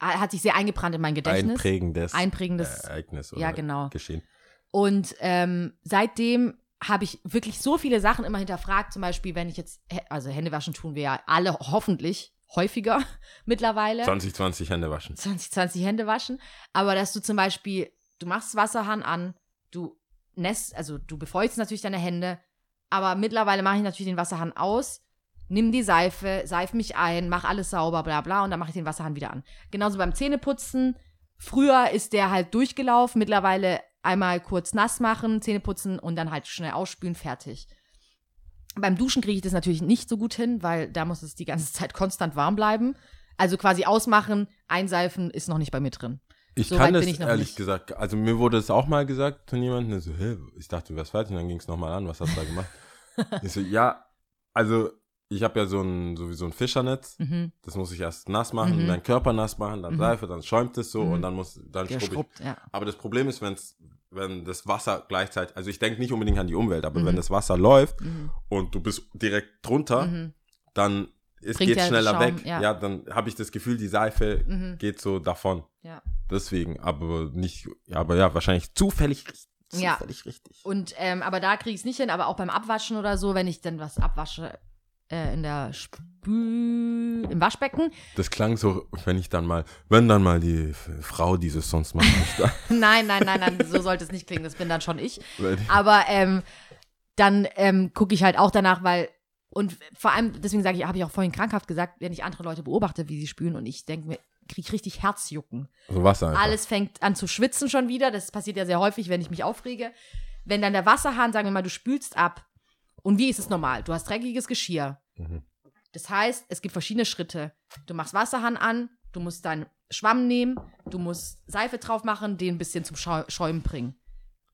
äh, hat sich sehr eingebrannt in mein Gedächtnis. Einprägendes Einprägendes, Ereignis oder ja genau. Geschehen. Und ähm, seitdem habe ich wirklich so viele Sachen immer hinterfragt. Zum Beispiel, wenn ich jetzt, also Hände waschen tun wir ja alle hoffentlich häufiger mittlerweile. 2020 Hände waschen. 2020 Hände waschen. Aber dass du zum Beispiel, du machst Wasserhahn an, du nässt, also du befeuchtest natürlich deine Hände, aber mittlerweile mache ich natürlich den Wasserhahn aus, nimm die Seife, seif mich ein, mach alles sauber, bla bla, und dann mache ich den Wasserhahn wieder an. Genauso beim Zähneputzen. Früher ist der halt durchgelaufen, mittlerweile einmal kurz nass machen, Zähne putzen und dann halt schnell ausspülen, fertig. Beim Duschen kriege ich das natürlich nicht so gut hin, weil da muss es die ganze Zeit konstant warm bleiben. Also quasi ausmachen, einseifen ist noch nicht bei mir drin. Ich So kann das ich ehrlich nicht. gesagt, also mir wurde es auch mal gesagt von jemandem, der so, hä, ich dachte, du wärst fertig, und dann ging es nochmal an, was hast du da gemacht? ich so, ja, also ich habe ja so ein, sowieso ein Fischernetz, Mhm. das muss ich erst nass machen, Mhm. meinen Körper nass machen, dann Mhm. Seife, dann schäumt es so Mhm. und dann muss, dann schrubbe ich. Geschrubbt, ja. Aber das Problem ist, wenn's, wenn das Wasser gleichzeitig, also ich denke nicht unbedingt an die Umwelt, aber Mhm. wenn das Wasser läuft Mhm. und du bist direkt drunter, Mhm. dann es Bringt geht ja schneller Schaum, weg. ja. Ja, dann habe ich das Gefühl, die Seife Mhm. geht so davon. Deswegen, aber nicht, aber ja, wahrscheinlich zufällig, richtig- Ja. zufällig richtig. Und, ähm, aber da kriege ich es nicht hin, aber auch beim Abwaschen oder so, wenn ich dann was abwasche äh, in der Spül, im Waschbecken. Das klang so, wenn ich dann mal, wenn dann mal die Frau dieses sonst macht, nicht da. nein, nein, nein, nein, so sollte es nicht klingen, das bin dann schon ich. Aber ähm, dann ähm, gucke ich halt auch danach, weil und vor allem, deswegen sage ich, habe ich auch vorhin krankhaft gesagt, wenn ich andere Leute beobachte, wie sie spülen und ich denke mir, kriege ich richtig Herzjucken. so Wasser einfach. Alles fängt an zu schwitzen schon wieder. Das passiert ja sehr häufig, wenn ich mich aufrege. Wenn dann der Wasserhahn, sagen wir mal, du spülst ab. Und wie ist es normal? Du hast dreckiges Geschirr. Mhm. Das heißt, es gibt verschiedene Schritte. Du machst Wasserhahn an, du musst deinen Schwamm nehmen, du musst Seife drauf machen, den ein bisschen zum Schäumen bringen.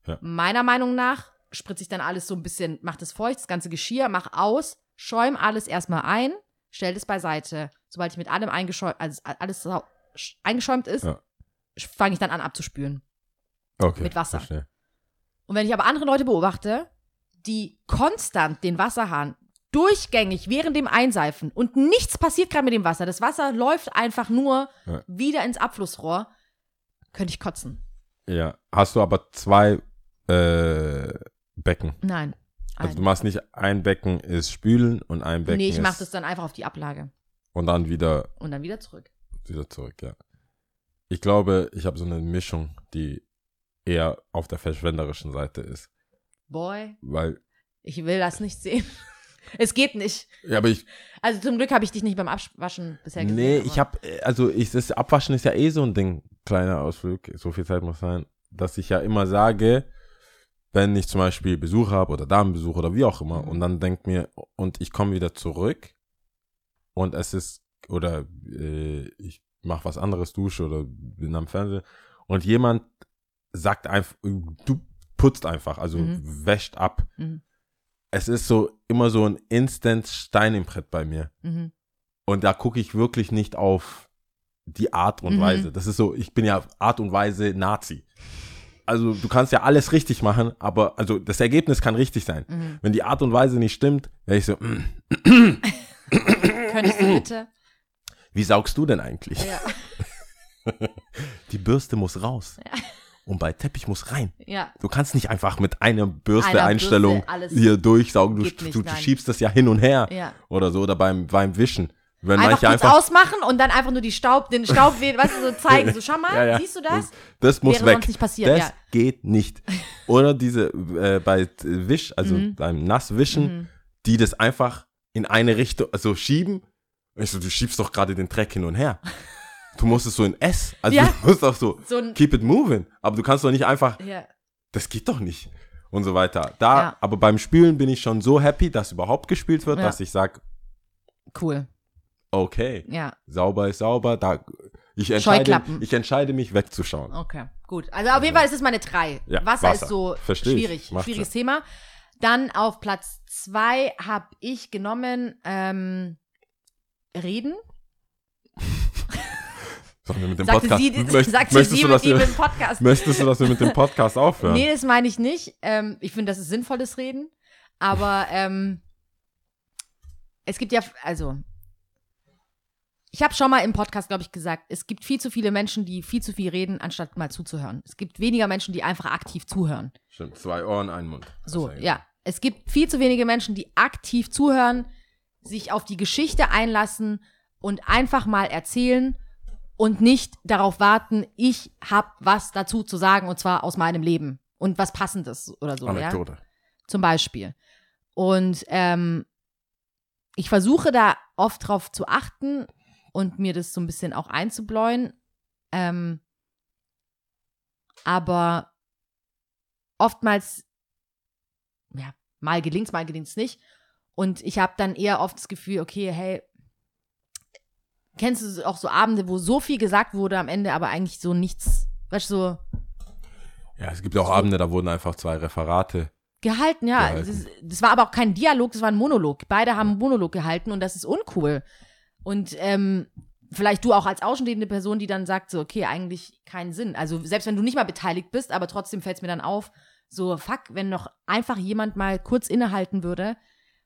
Ja. Meiner Meinung nach spritze ich dann alles so ein bisschen, mach das feucht, das ganze Geschirr, mach aus, schäum alles erstmal ein, stell das beiseite. Sobald ich mit allem eingeschäumt, also alles eingeschäumt ist, Ja. fange ich dann an abzuspülen. Okay. mit Wasser. verstehe. Und wenn ich aber andere Leute beobachte, die konstant den Wasserhahn durchgängig während dem Einseifen und nichts passiert gerade mit dem Wasser, das Wasser läuft einfach nur Ja. wieder ins Abflussrohr, könnte ich kotzen. Ja. Hast du aber zwei äh, Becken. Nein. Also Ein. du machst nicht ein Becken ist spülen und ein Becken nee, ich mache das dann einfach auf die Ablage und dann wieder und dann wieder zurück. wieder zurück, ja. Ich glaube, ich habe so eine Mischung, die eher auf der verschwenderischen Seite ist. Boy, Weil, ich will das nicht sehen. Es geht nicht. ja, aber ich, Also zum Glück habe ich dich nicht beim Abwaschen bisher gesehen. nee, ich habe, also ich, das Abwaschen ist ja eh so ein Ding, kleiner Ausflug, so viel Zeit muss sein, dass ich ja immer sage, wenn ich zum Beispiel Besuch habe oder Damenbesuch oder wie auch immer Mhm. und dann denk mir, und ich komme wieder zurück und es ist, oder äh, ich mache was anderes, dusche oder bin am Fernsehen und jemand sagt einfach, du putzt einfach, also Mhm. wäscht ab. Mhm. Es ist so immer so ein Instant Stein im Brett bei mir. Mhm. Und da gucke ich wirklich nicht auf die Art und Mhm. Weise. Das ist so, ich bin ja Art und Weise Nazi. Also du kannst ja alles richtig machen, aber also das Ergebnis kann richtig sein. Mhm. Wenn die Art und Weise nicht stimmt, wäre ich so, mm, Könntest du bitte? wie saugst du denn eigentlich? Ja. Die Bürste muss raus. Und bei Teppich muss rein. ja. Du kannst nicht einfach mit einer Bürste Einer Einstellung Bürste alles- hier durchsaugen. Du, nicht, du, du schiebst das ja hin und her. Ja. Oder so. Oder beim, beim Wischen. Wenn Einfach kurz einfach. ausmachen und dann einfach nur die Staub, den Staub, weißt du, so zeigen. So, schau mal, Ja, ja. siehst du das? Das muss Wäre weg. nicht passiert, das ja. geht nicht. Oder diese äh, bei Wisch, also Mhm. beim Nasswischen, die das einfach in eine Richtung, also schieben. Ich so, du schiebst doch gerade den Dreck hin und her. Du musst es so in S. Also Ja. du musst doch so, So keep it moving. Aber du kannst doch nicht einfach, das geht doch nicht. Und so weiter. Da, aber beim Spülen bin ich schon so happy, dass überhaupt gespielt wird, dass ich sag, Cool. Okay, Ja. sauber ist sauber, da, ich entscheide, ich entscheide mich wegzuschauen. Okay, gut. Also auf jeden Fall ist es meine drei. Ja, Wasser, Wasser. ist so Versteh schwierig, Macht schwieriges Thema. Dann auf Platz zwei habe ich genommen ähm, Reden. Sollen wir mit dem Sagte Podcast, sie, möcht- sagte möchtest, sie du, mit dass wir, im Podcast. möchtest du, dass wir mit dem Podcast aufhören? Nee, das meine ich nicht. Ähm, ich finde, das ist sinnvolles Reden. Aber ähm, es gibt ja, also, ich habe schon mal im Podcast, glaube ich, gesagt, es gibt viel zu viele Menschen, die viel zu viel reden, anstatt mal zuzuhören. Es gibt weniger Menschen, die einfach aktiv zuhören. Stimmt, zwei Ohren, ein Mund. So, ja. Es gibt viel zu wenige Menschen, die aktiv zuhören, sich auf die Geschichte einlassen und einfach mal erzählen und nicht darauf warten, ich habe was dazu zu sagen und zwar aus meinem Leben und was passendes oder so, ja Anekdote. zum Beispiel. Und ähm, ich versuche da oft drauf zu achten und mir das so ein bisschen auch einzubläuen. Ähm, aber oftmals, ja, mal gelingt's, mal gelingt's nicht. Und ich habe dann eher oft das Gefühl, okay, hey, kennst du auch so Abende, wo so viel gesagt wurde am Ende, aber eigentlich so nichts, weißt du, so Ja, es gibt auch Abende, da wurden einfach zwei Referate. Gehalten, ja. Gehalten. Das, das war aber auch kein Dialog, das war ein Monolog. Beide haben einen Monolog gehalten und das ist uncool. Und ähm, vielleicht du auch als außenstehende Person, die dann sagt so, okay, eigentlich keinen Sinn. Also selbst wenn du nicht mal beteiligt bist, aber trotzdem fällt es mir dann auf, so fuck, wenn noch einfach jemand mal kurz innehalten würde,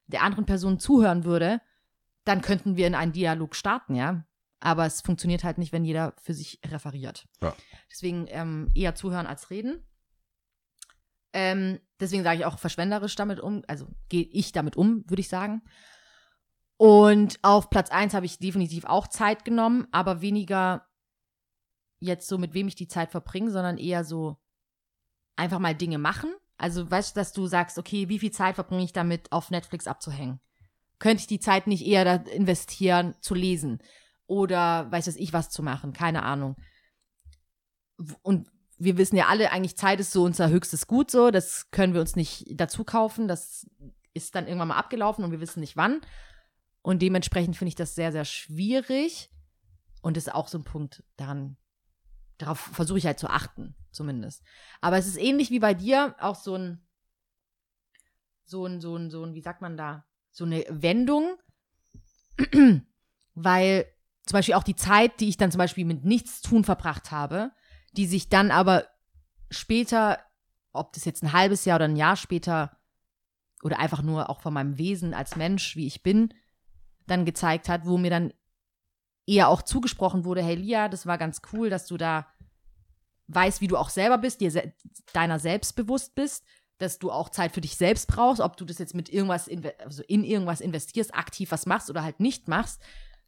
der anderen Person zuhören würde, dann könnten wir in einen Dialog starten, ja. Aber es funktioniert halt nicht, wenn jeder für sich referiert. Ja. Deswegen ähm, eher zuhören als reden. Ähm, deswegen sage ich auch verschwenderisch damit um, also gehe ich damit um, würde ich sagen. Und auf Platz 1 habe ich definitiv auch Zeit genommen, aber weniger jetzt so, mit wem ich die Zeit verbringe, sondern eher so einfach mal Dinge machen. Also weißt du, dass du sagst, okay, wie viel Zeit verbringe ich damit, auf Netflix abzuhängen? Könnte ich die Zeit nicht eher da investieren, zu lesen? Oder weiß das ich was zu machen? Keine Ahnung. Und wir wissen ja alle, eigentlich Zeit ist so unser höchstes Gut so. Das können wir uns nicht dazu kaufen. Das ist dann irgendwann mal abgelaufen und wir wissen nicht wann. Und dementsprechend finde ich das sehr, sehr schwierig. Und ist auch so ein Punkt, daran, darauf versuche ich halt zu achten, zumindest. Aber es ist ähnlich wie bei dir, auch so ein, so ein, so ein, so ein, wie sagt man da, so eine Wendung, weil zum Beispiel auch die Zeit, die ich dann zum Beispiel mit Nichtstun verbracht habe, die sich dann aber später, ob das jetzt ein halbes Jahr oder ein Jahr später oder einfach nur auch von meinem Wesen als Mensch, wie ich bin, dann gezeigt hat, wo mir dann eher auch zugesprochen wurde, hey Lia, das war ganz cool, dass du da weißt, wie du auch selber bist, dir se deiner selbst bewusst bist, dass du auch Zeit für dich selbst brauchst, ob du das jetzt mit irgendwas, inve- also in irgendwas investierst, aktiv was machst oder halt nicht machst.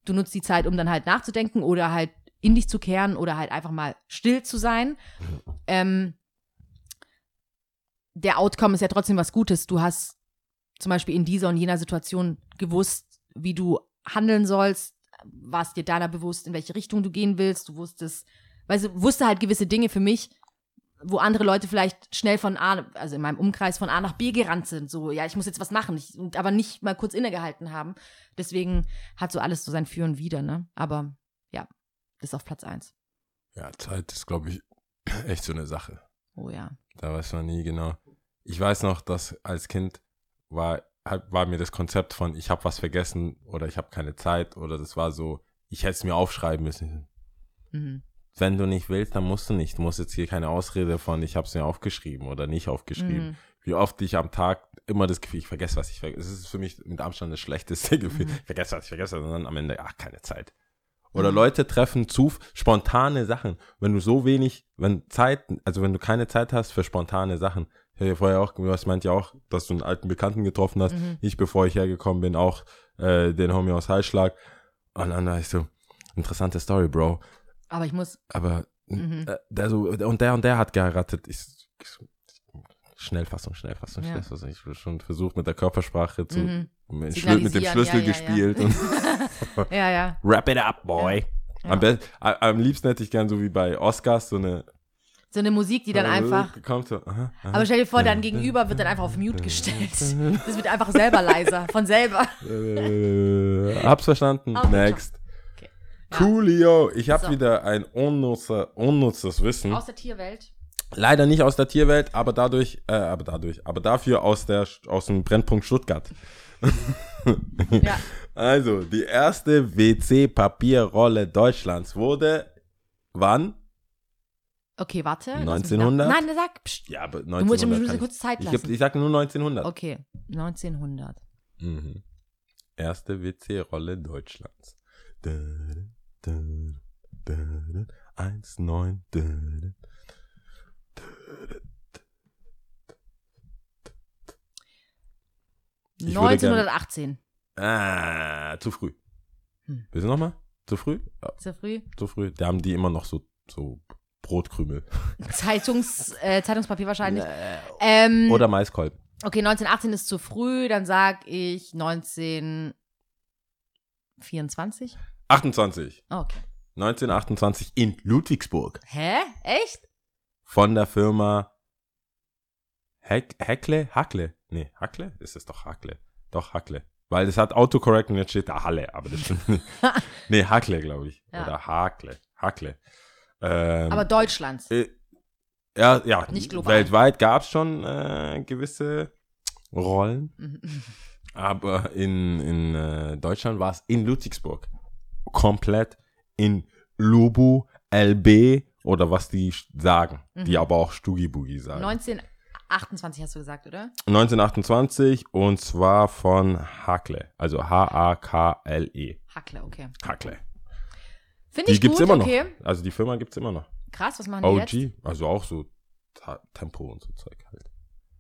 Du nutzt die Zeit, um dann halt nachzudenken oder halt in dich zu kehren oder halt einfach mal still zu sein. Ähm, der Outcome ist ja trotzdem was Gutes. Du hast zum Beispiel in dieser und jener Situation gewusst, wie du handeln sollst, warst dir deiner bewusst, in welche Richtung du gehen willst. Du wusstest, weißt du, wusste halt gewisse Dinge für mich, wo andere Leute vielleicht schnell von A, also in meinem Umkreis von A nach B gerannt sind. So, ja, ich muss jetzt was machen, ich, aber nicht mal kurz innegehalten haben. Deswegen hat so alles so sein Für und Wider, ne? Aber ja, ist auf Platz eins. Ja, Zeit ist, glaube ich, echt so eine Sache. Oh ja. Da weiß man nie genau. Ich weiß noch, dass als Kind war, war mir das Konzept von, ich habe was vergessen oder ich habe keine Zeit oder das war so, ich hätte es mir aufschreiben müssen. Mhm. Wenn du nicht willst, dann musst du nicht. Du musst jetzt hier keine Ausrede von, ich habe es mir aufgeschrieben oder nicht aufgeschrieben. Mhm. Wie oft ich am Tag immer das Gefühl, ich vergesse was ich vergesse. Es ist für mich mit Abstand das schlechteste Gefühl. Mhm. Ich vergesse was, ich vergesse was dann am Ende, ach, keine Zeit. Oder Leute treffen zu spontane Sachen. Wenn du so wenig, wenn Zeit, also wenn du keine Zeit hast für spontane Sachen. Ich ja vorher auch, du hast meint ja auch, dass du einen alten Bekannten getroffen hast. Mhm. Ich, bevor ich hergekommen bin, auch äh, den Homie aus Heilschlag. Und dann war ich so, interessante Story, Bro. Aber ich muss, Aber Mhm. äh, der so, und der und der hat geheiratet. Ich, ich, Schnellfassung, Schnellfassung, Ja. Schnellfassung. Ich habe schon versucht mit der Körpersprache zu, Mhm. mit, mit dem Schlüssel ja, ja, gespielt ja. ja, wrap it up, boy. Am, am liebsten hätte ich gern so wie bei Oscars so eine So eine Musik, die dann einfach. kommt so. Aha, aha. Aber stell dir vor, dein Gegenüber wird dann einfach auf Mute gestellt. Das wird einfach selber leiser, von selber. Äh, hab's verstanden. Okay, Next. Okay. Ja. Coolio. Ich habe So. wieder ein unnutzer, unnutzes Wissen. Aus der Tierwelt. Leider nicht aus der Tierwelt, aber dadurch, äh, aber dadurch, aber dafür aus der aus dem Brennpunkt Stuttgart. Ja. Also, die erste WC-Papierrolle Deutschlands wurde wann? Okay, warte. lass mich 1900? nach- Nein, sag. Pst. Ja, aber Du musst, du musst 1900 mir kann ich, kurz Zeit ich, lassen. geb- ich sag nur 1900. okay, 1900. Mhm. Erste WC-Rolle Deutschlands. Da, da, da, da, eins, neun, da, da. Ich würde 1918. Ah, zu früh. Hm. Willst du nochmal? Zu früh? Ja, Zu früh. zu früh. Da haben die immer noch so, so Brotkrümel. Zeitungs, äh, Zeitungspapier wahrscheinlich. Ähm, Oder Maiskolben. Okay, 1918 ist zu früh, dann sag ich 1924. 28. Oh, okay. 1928 in Ludwigsburg. Hä? Echt? Von der Firma Heck, Heckle? Hackle? Nee, Hackle? Ist es doch Hackle? Doch, Hackle. Weil es hat Autocorrect und jetzt steht da Halle, aber das stimmt nicht. nee, Hackle, glaube ich. Ja. Oder Hakle. Hackle. Ähm, Aber Deutschlands. Äh, ja, ja. Nicht global. Weltweit gab es schon äh, gewisse Rollen, Mhm. aber in, in äh, Deutschland war es in Ludwigsburg. Komplett in Lubu, LB oder was die sagen. Die aber auch Stugi Boogie sagen. 1928 hast du gesagt, oder? 1928 und zwar von Hakle. Also H-A-K-L-E. Hackle, okay. Hakle. Finde Die ich gibt's gut, immer noch. okay. Also die Firma gibt's immer noch. Krass, was machen die jetzt? OG. Also auch so Ta Tempo und so Zeug halt.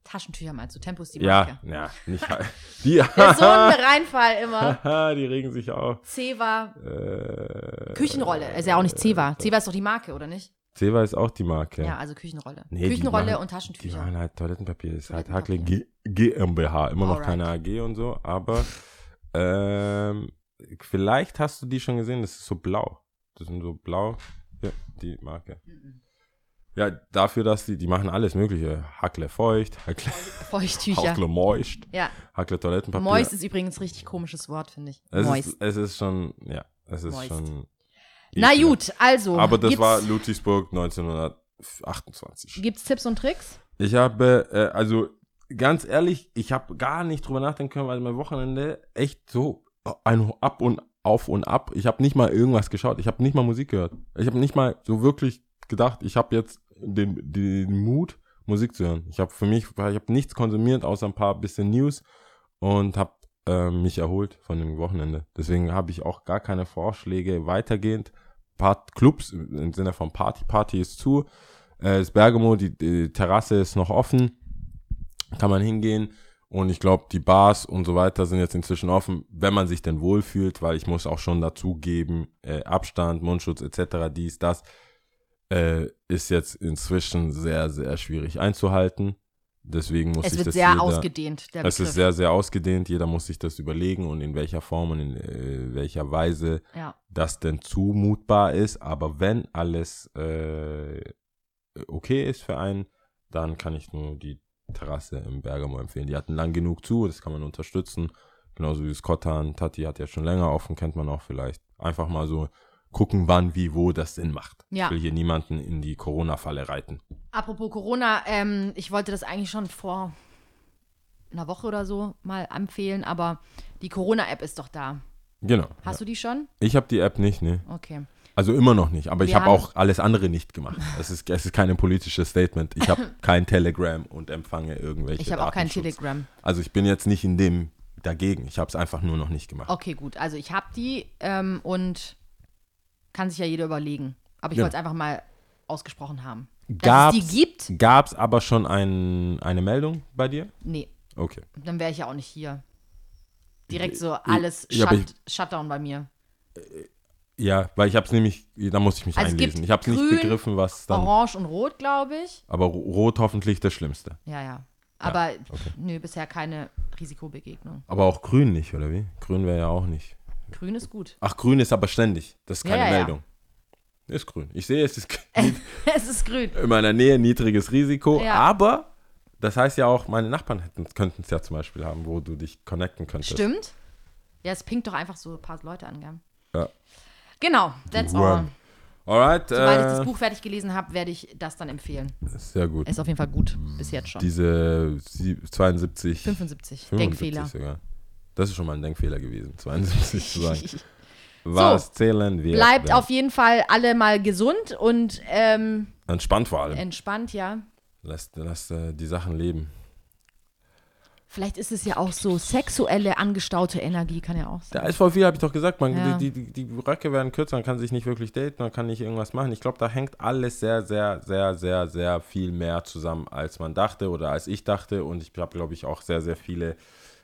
Taschentücher meinst du, Tempo ist die Ja, Marke. ja, nicht halt. Die, so ein Reinfall immer. Die regen sich auf. Ceva, Äh, Küchenrolle. Ist ja auch nicht Ceva. Ceva ist doch die Marke, oder nicht? Ceva ist auch die Marke. Ja, also Küchenrolle. Nee, die Küchenrolle machen- und Die Taschentücher. machen halt Toilettenpapier. Ist halt Hakle GmbH. Immer noch Alright. keine AG und so, aber ähm, vielleicht hast du die schon gesehen. Das ist so blau. Das sind so blau. Ja, die Marke. Ja, dafür, dass die, die machen alles Mögliche. Hackle feucht, Hackle, Feuchttücher. Hackle moist, Ja. Hackle Toilettenpapier. Moist ist übrigens ein richtig komisches Wort, finde ich. es Moist. ist, es ist schon, ja, es ist Moist. schon. Na ekelhaft. gut, also. Aber das war Ludwigsburg 1928. Gibt's Tipps und Tricks? Ich habe, äh, also ganz ehrlich, ich habe gar nicht drüber nachdenken können, weil mein Wochenende echt so ein Ab und Auf und Ab. Ich habe nicht mal irgendwas geschaut. Ich habe nicht mal Musik gehört. Ich habe nicht mal so wirklich gedacht, ich habe jetzt den, den Mut, Musik zu hören. Ich habe für mich, ich habe nichts konsumiert, außer ein paar bisschen News und habe äh, mich erholt von dem Wochenende. Deswegen habe ich auch gar keine Vorschläge weitergehend. Part Clubs im Sinne von Party, Party ist zu. Äh, das Bergamo, die, die Terrasse ist noch offen. Kann man hingehen. Und ich glaube, die Bars und so weiter sind jetzt inzwischen offen, wenn man sich denn wohlfühlt, weil ich muss auch schon dazugeben, äh, Abstand, Mundschutz etc., dies, das, äh, ist jetzt inzwischen sehr, sehr schwierig einzuhalten. Deswegen muss Es wird das sehr jeder, ausgedehnt, der Es Begriff. ist sehr, sehr ausgedehnt. Jeder muss sich das überlegen und in welcher Form und in äh, welcher Weise ja. das denn zumutbar ist. Aber wenn alles äh, okay ist für einen, dann kann ich nur die Terrasse im Bergamo empfehlen. Die hatten lang genug zu, das kann man unterstützen. Genauso wie Skottan, Tati hat ja schon länger offen, kennt man auch vielleicht. Einfach mal so gucken, wann, wie, wo das Sinn macht. Ja. Ich will hier niemanden in die Corona-Falle reiten. Apropos Corona, ähm, ich wollte das eigentlich schon vor einer Woche oder so mal empfehlen, aber die Corona-App ist doch da. Genau. Hast du die schon? Ich habe die App nicht, ne. Okay. Also immer noch nicht, aber ich habe auch alles andere nicht gemacht. Es ist, es ist kein politisches Statement. Ich habe kein Telegram und empfange irgendwelche Ich habe auch kein. Telegram. Also ich bin jetzt nicht in dem dagegen. Ich habe es einfach nur noch nicht gemacht. Okay, gut. Also ich habe die ähm, und kann sich ja jeder überlegen. Aber ich Ja. wollte es einfach mal ausgesprochen haben. Dass Gab's, es die gibt? Gab es aber schon ein, eine Meldung bei dir? Nee, Okay. dann wäre ich ja auch nicht hier. Direkt so Ich- alles ja, Shut, Shutdown bei mir. Ja, weil ich habe es nämlich, da musste ich mich Also einlesen. Ich habe es nicht grün, begriffen, was dann. Orange und Rot, glaube ich. Aber ro- rot hoffentlich das Schlimmste. Ja, ja. Aber pff, nö, bisher keine Risikobegegnung. Aber auch grün nicht, oder wie? Grün wäre ja auch nicht. Grün ist gut. Ach, grün ist aber ständig. Das ist Ja, keine ja, ja. Meldung. Ist grün. Ich sehe, es ist es ist grün. in meiner Nähe niedriges Risiko, Ja. aber das heißt ja auch, meine Nachbarn könnten es ja zum Beispiel haben, wo du dich connecten könntest. Stimmt. Ja, es pinkt doch einfach so ein paar Leute an, gell? Ja. Genau, that's all. Alright, Sobald ich das äh, Buch fertig gelesen habe, werde ich das dann empfehlen. sehr gut. Ist auf jeden Fall gut, bis jetzt schon. Diese sie- 72, 75, 75 Denkfehler. sogar. Das ist schon mal ein Denkfehler gewesen, 72 zu sagen. Was zählen wir? Bleibt denn? auf jeden Fall alle mal gesund und ähm, Entspannt vor allem. entspannt, ja. Lasst, lasst äh, die Sachen leben. Vielleicht ist es ja auch so sexuelle angestaute Energie, kann ja auch Da sein. ist voll viel, habe ich doch gesagt, man, Ja. die, die, die Röcke werden kürzer, man kann sich nicht wirklich daten, man kann nicht irgendwas machen. Ich glaube, da hängt alles sehr, sehr, sehr, sehr, sehr viel mehr zusammen, als man dachte oder als ich dachte. Und ich habe, glaube ich, auch sehr, sehr viele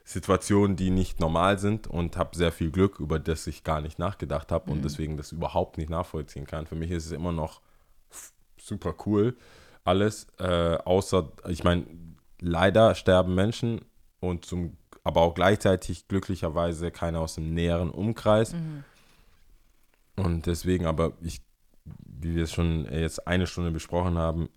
Situationen, die nicht normal sind und habe sehr viel Glück, über das ich gar nicht nachgedacht habe und deswegen das überhaupt nicht nachvollziehen kann. Für mich ist es immer noch super cool alles, äh, außer, ich meine, leider sterben Menschen und zum, aber auch gleichzeitig glücklicherweise keiner aus dem näheren Umkreis. Und deswegen, aber ich, wie wir es schon jetzt eine Stunde besprochen haben,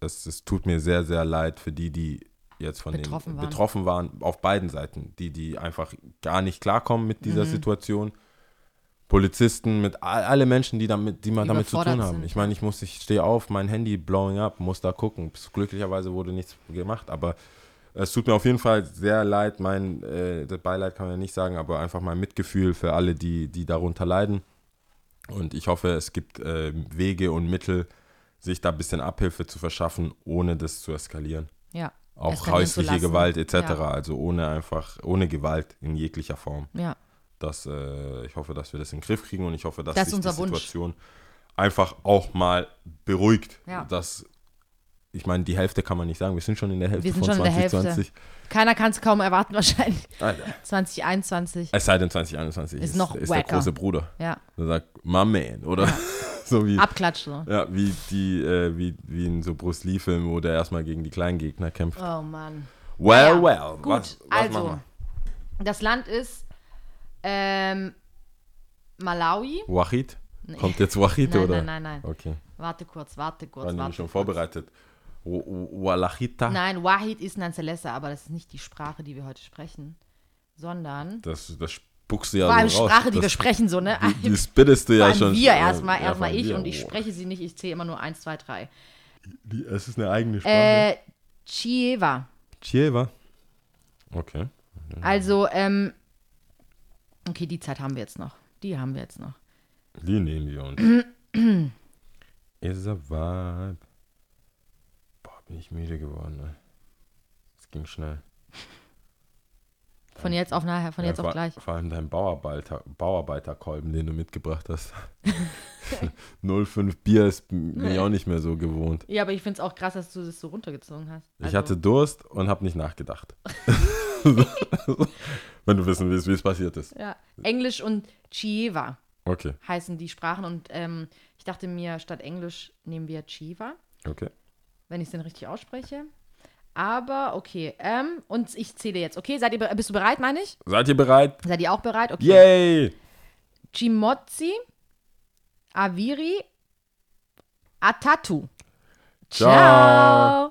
es, es tut mir sehr, sehr leid für die, die jetzt von Betroffen den waren. betroffen waren, auf beiden Seiten, die, die einfach gar nicht klarkommen mit dieser Mhm. Situation. Polizisten, mit all, alle Menschen, die damit, die man damit zu tun haben. sind, Ich meine, ich muss, ich stehe auf, mein Handy blowing up, muss da gucken. Glücklicherweise wurde nichts gemacht, aber es tut mir auf jeden Fall sehr leid. Mein äh, Beileid kann man ja nicht sagen, aber einfach mein Mitgefühl für alle, die, die darunter leiden. Und ich hoffe, es gibt äh, Wege und Mittel, sich da ein bisschen Abhilfe zu verschaffen, ohne das zu eskalieren. Ja. Auch häusliche. Gewalt etc. Ja. Also ohne einfach, ohne Gewalt in jeglicher Form. Ja. Das, äh, ich hoffe, dass wir das in den Griff kriegen und ich hoffe, dass Das sich die Wunsch. Situation einfach auch mal beruhigt. Ja. Dass, ich meine, die Hälfte kann man nicht sagen. Wir sind schon in der Hälfte Wir sind von schon in der Hälfte. 2020. Keiner kann es kaum erwarten, wahrscheinlich. Alter. 2021. Es sei denn 2021 Ist ist, noch ist der große Bruder. Ja. Der sagt, my man, oder? so wie, Abklatsch so. ja, wie die, äh, wie, wie in so Bruce Lee-Filmen, wo der erstmal gegen die kleinen Gegner kämpft. Oh Mann. Well, Ja, well. Gut, was, was also, das Land ist ähm, Malawi. Wahid? Kommt jetzt Wahid, Nein, oder? nein, nein, nein. Okay. Warte kurz, warte kurz. Waren warte schon kurz. vorbereitet? Walachita? Nein, Wahid ist Nanzelessa, aber das ist nicht die Sprache, die wir heute sprechen, sondern Das, das spuckst du ja vor allem so raus. Sprache, die das, wir sprechen, so, ne? Die, die spittest du ja schon. wir äh, erstmal, ja, erstmal von ich und ich Oh. spreche sie nicht, ich zähle immer nur eins, zwei, drei. Die, es ist eine eigene Sprache. Äh, Chieva. Chieva. Okay. Also, ähm, okay, die Zeit haben wir jetzt noch. Die haben wir jetzt noch. Die nehmen wir uns. Is a vibe. Bin ich müde geworden, ne? Es ging schnell. Von jetzt auf nachher, von Ja, jetzt auf gleich. Vor allem dein Bauarbeiter, Bauarbeiterkolben, den du mitgebracht hast. 0,5 Bier ist mir auch nicht mehr so gewohnt. Ja, aber ich finde es auch krass, dass du das so runtergezogen hast. Ich Also- hatte Durst und habe nicht nachgedacht. Wenn du wissen willst, wie es passiert ist. Ja. Englisch und Chieva Okay, heißen die Sprachen und ähm, ich dachte mir, statt Englisch nehmen wir Chiva, okay. Wenn ich es denn richtig ausspreche. Aber okay, ähm, und ich zähle jetzt. Okay, seid ihr, bist du bereit, meine ich? Seid ihr bereit? Seid ihr auch bereit? Okay. Yay! Chimozzi, Aviri, Atatu. Ciao. Ciao.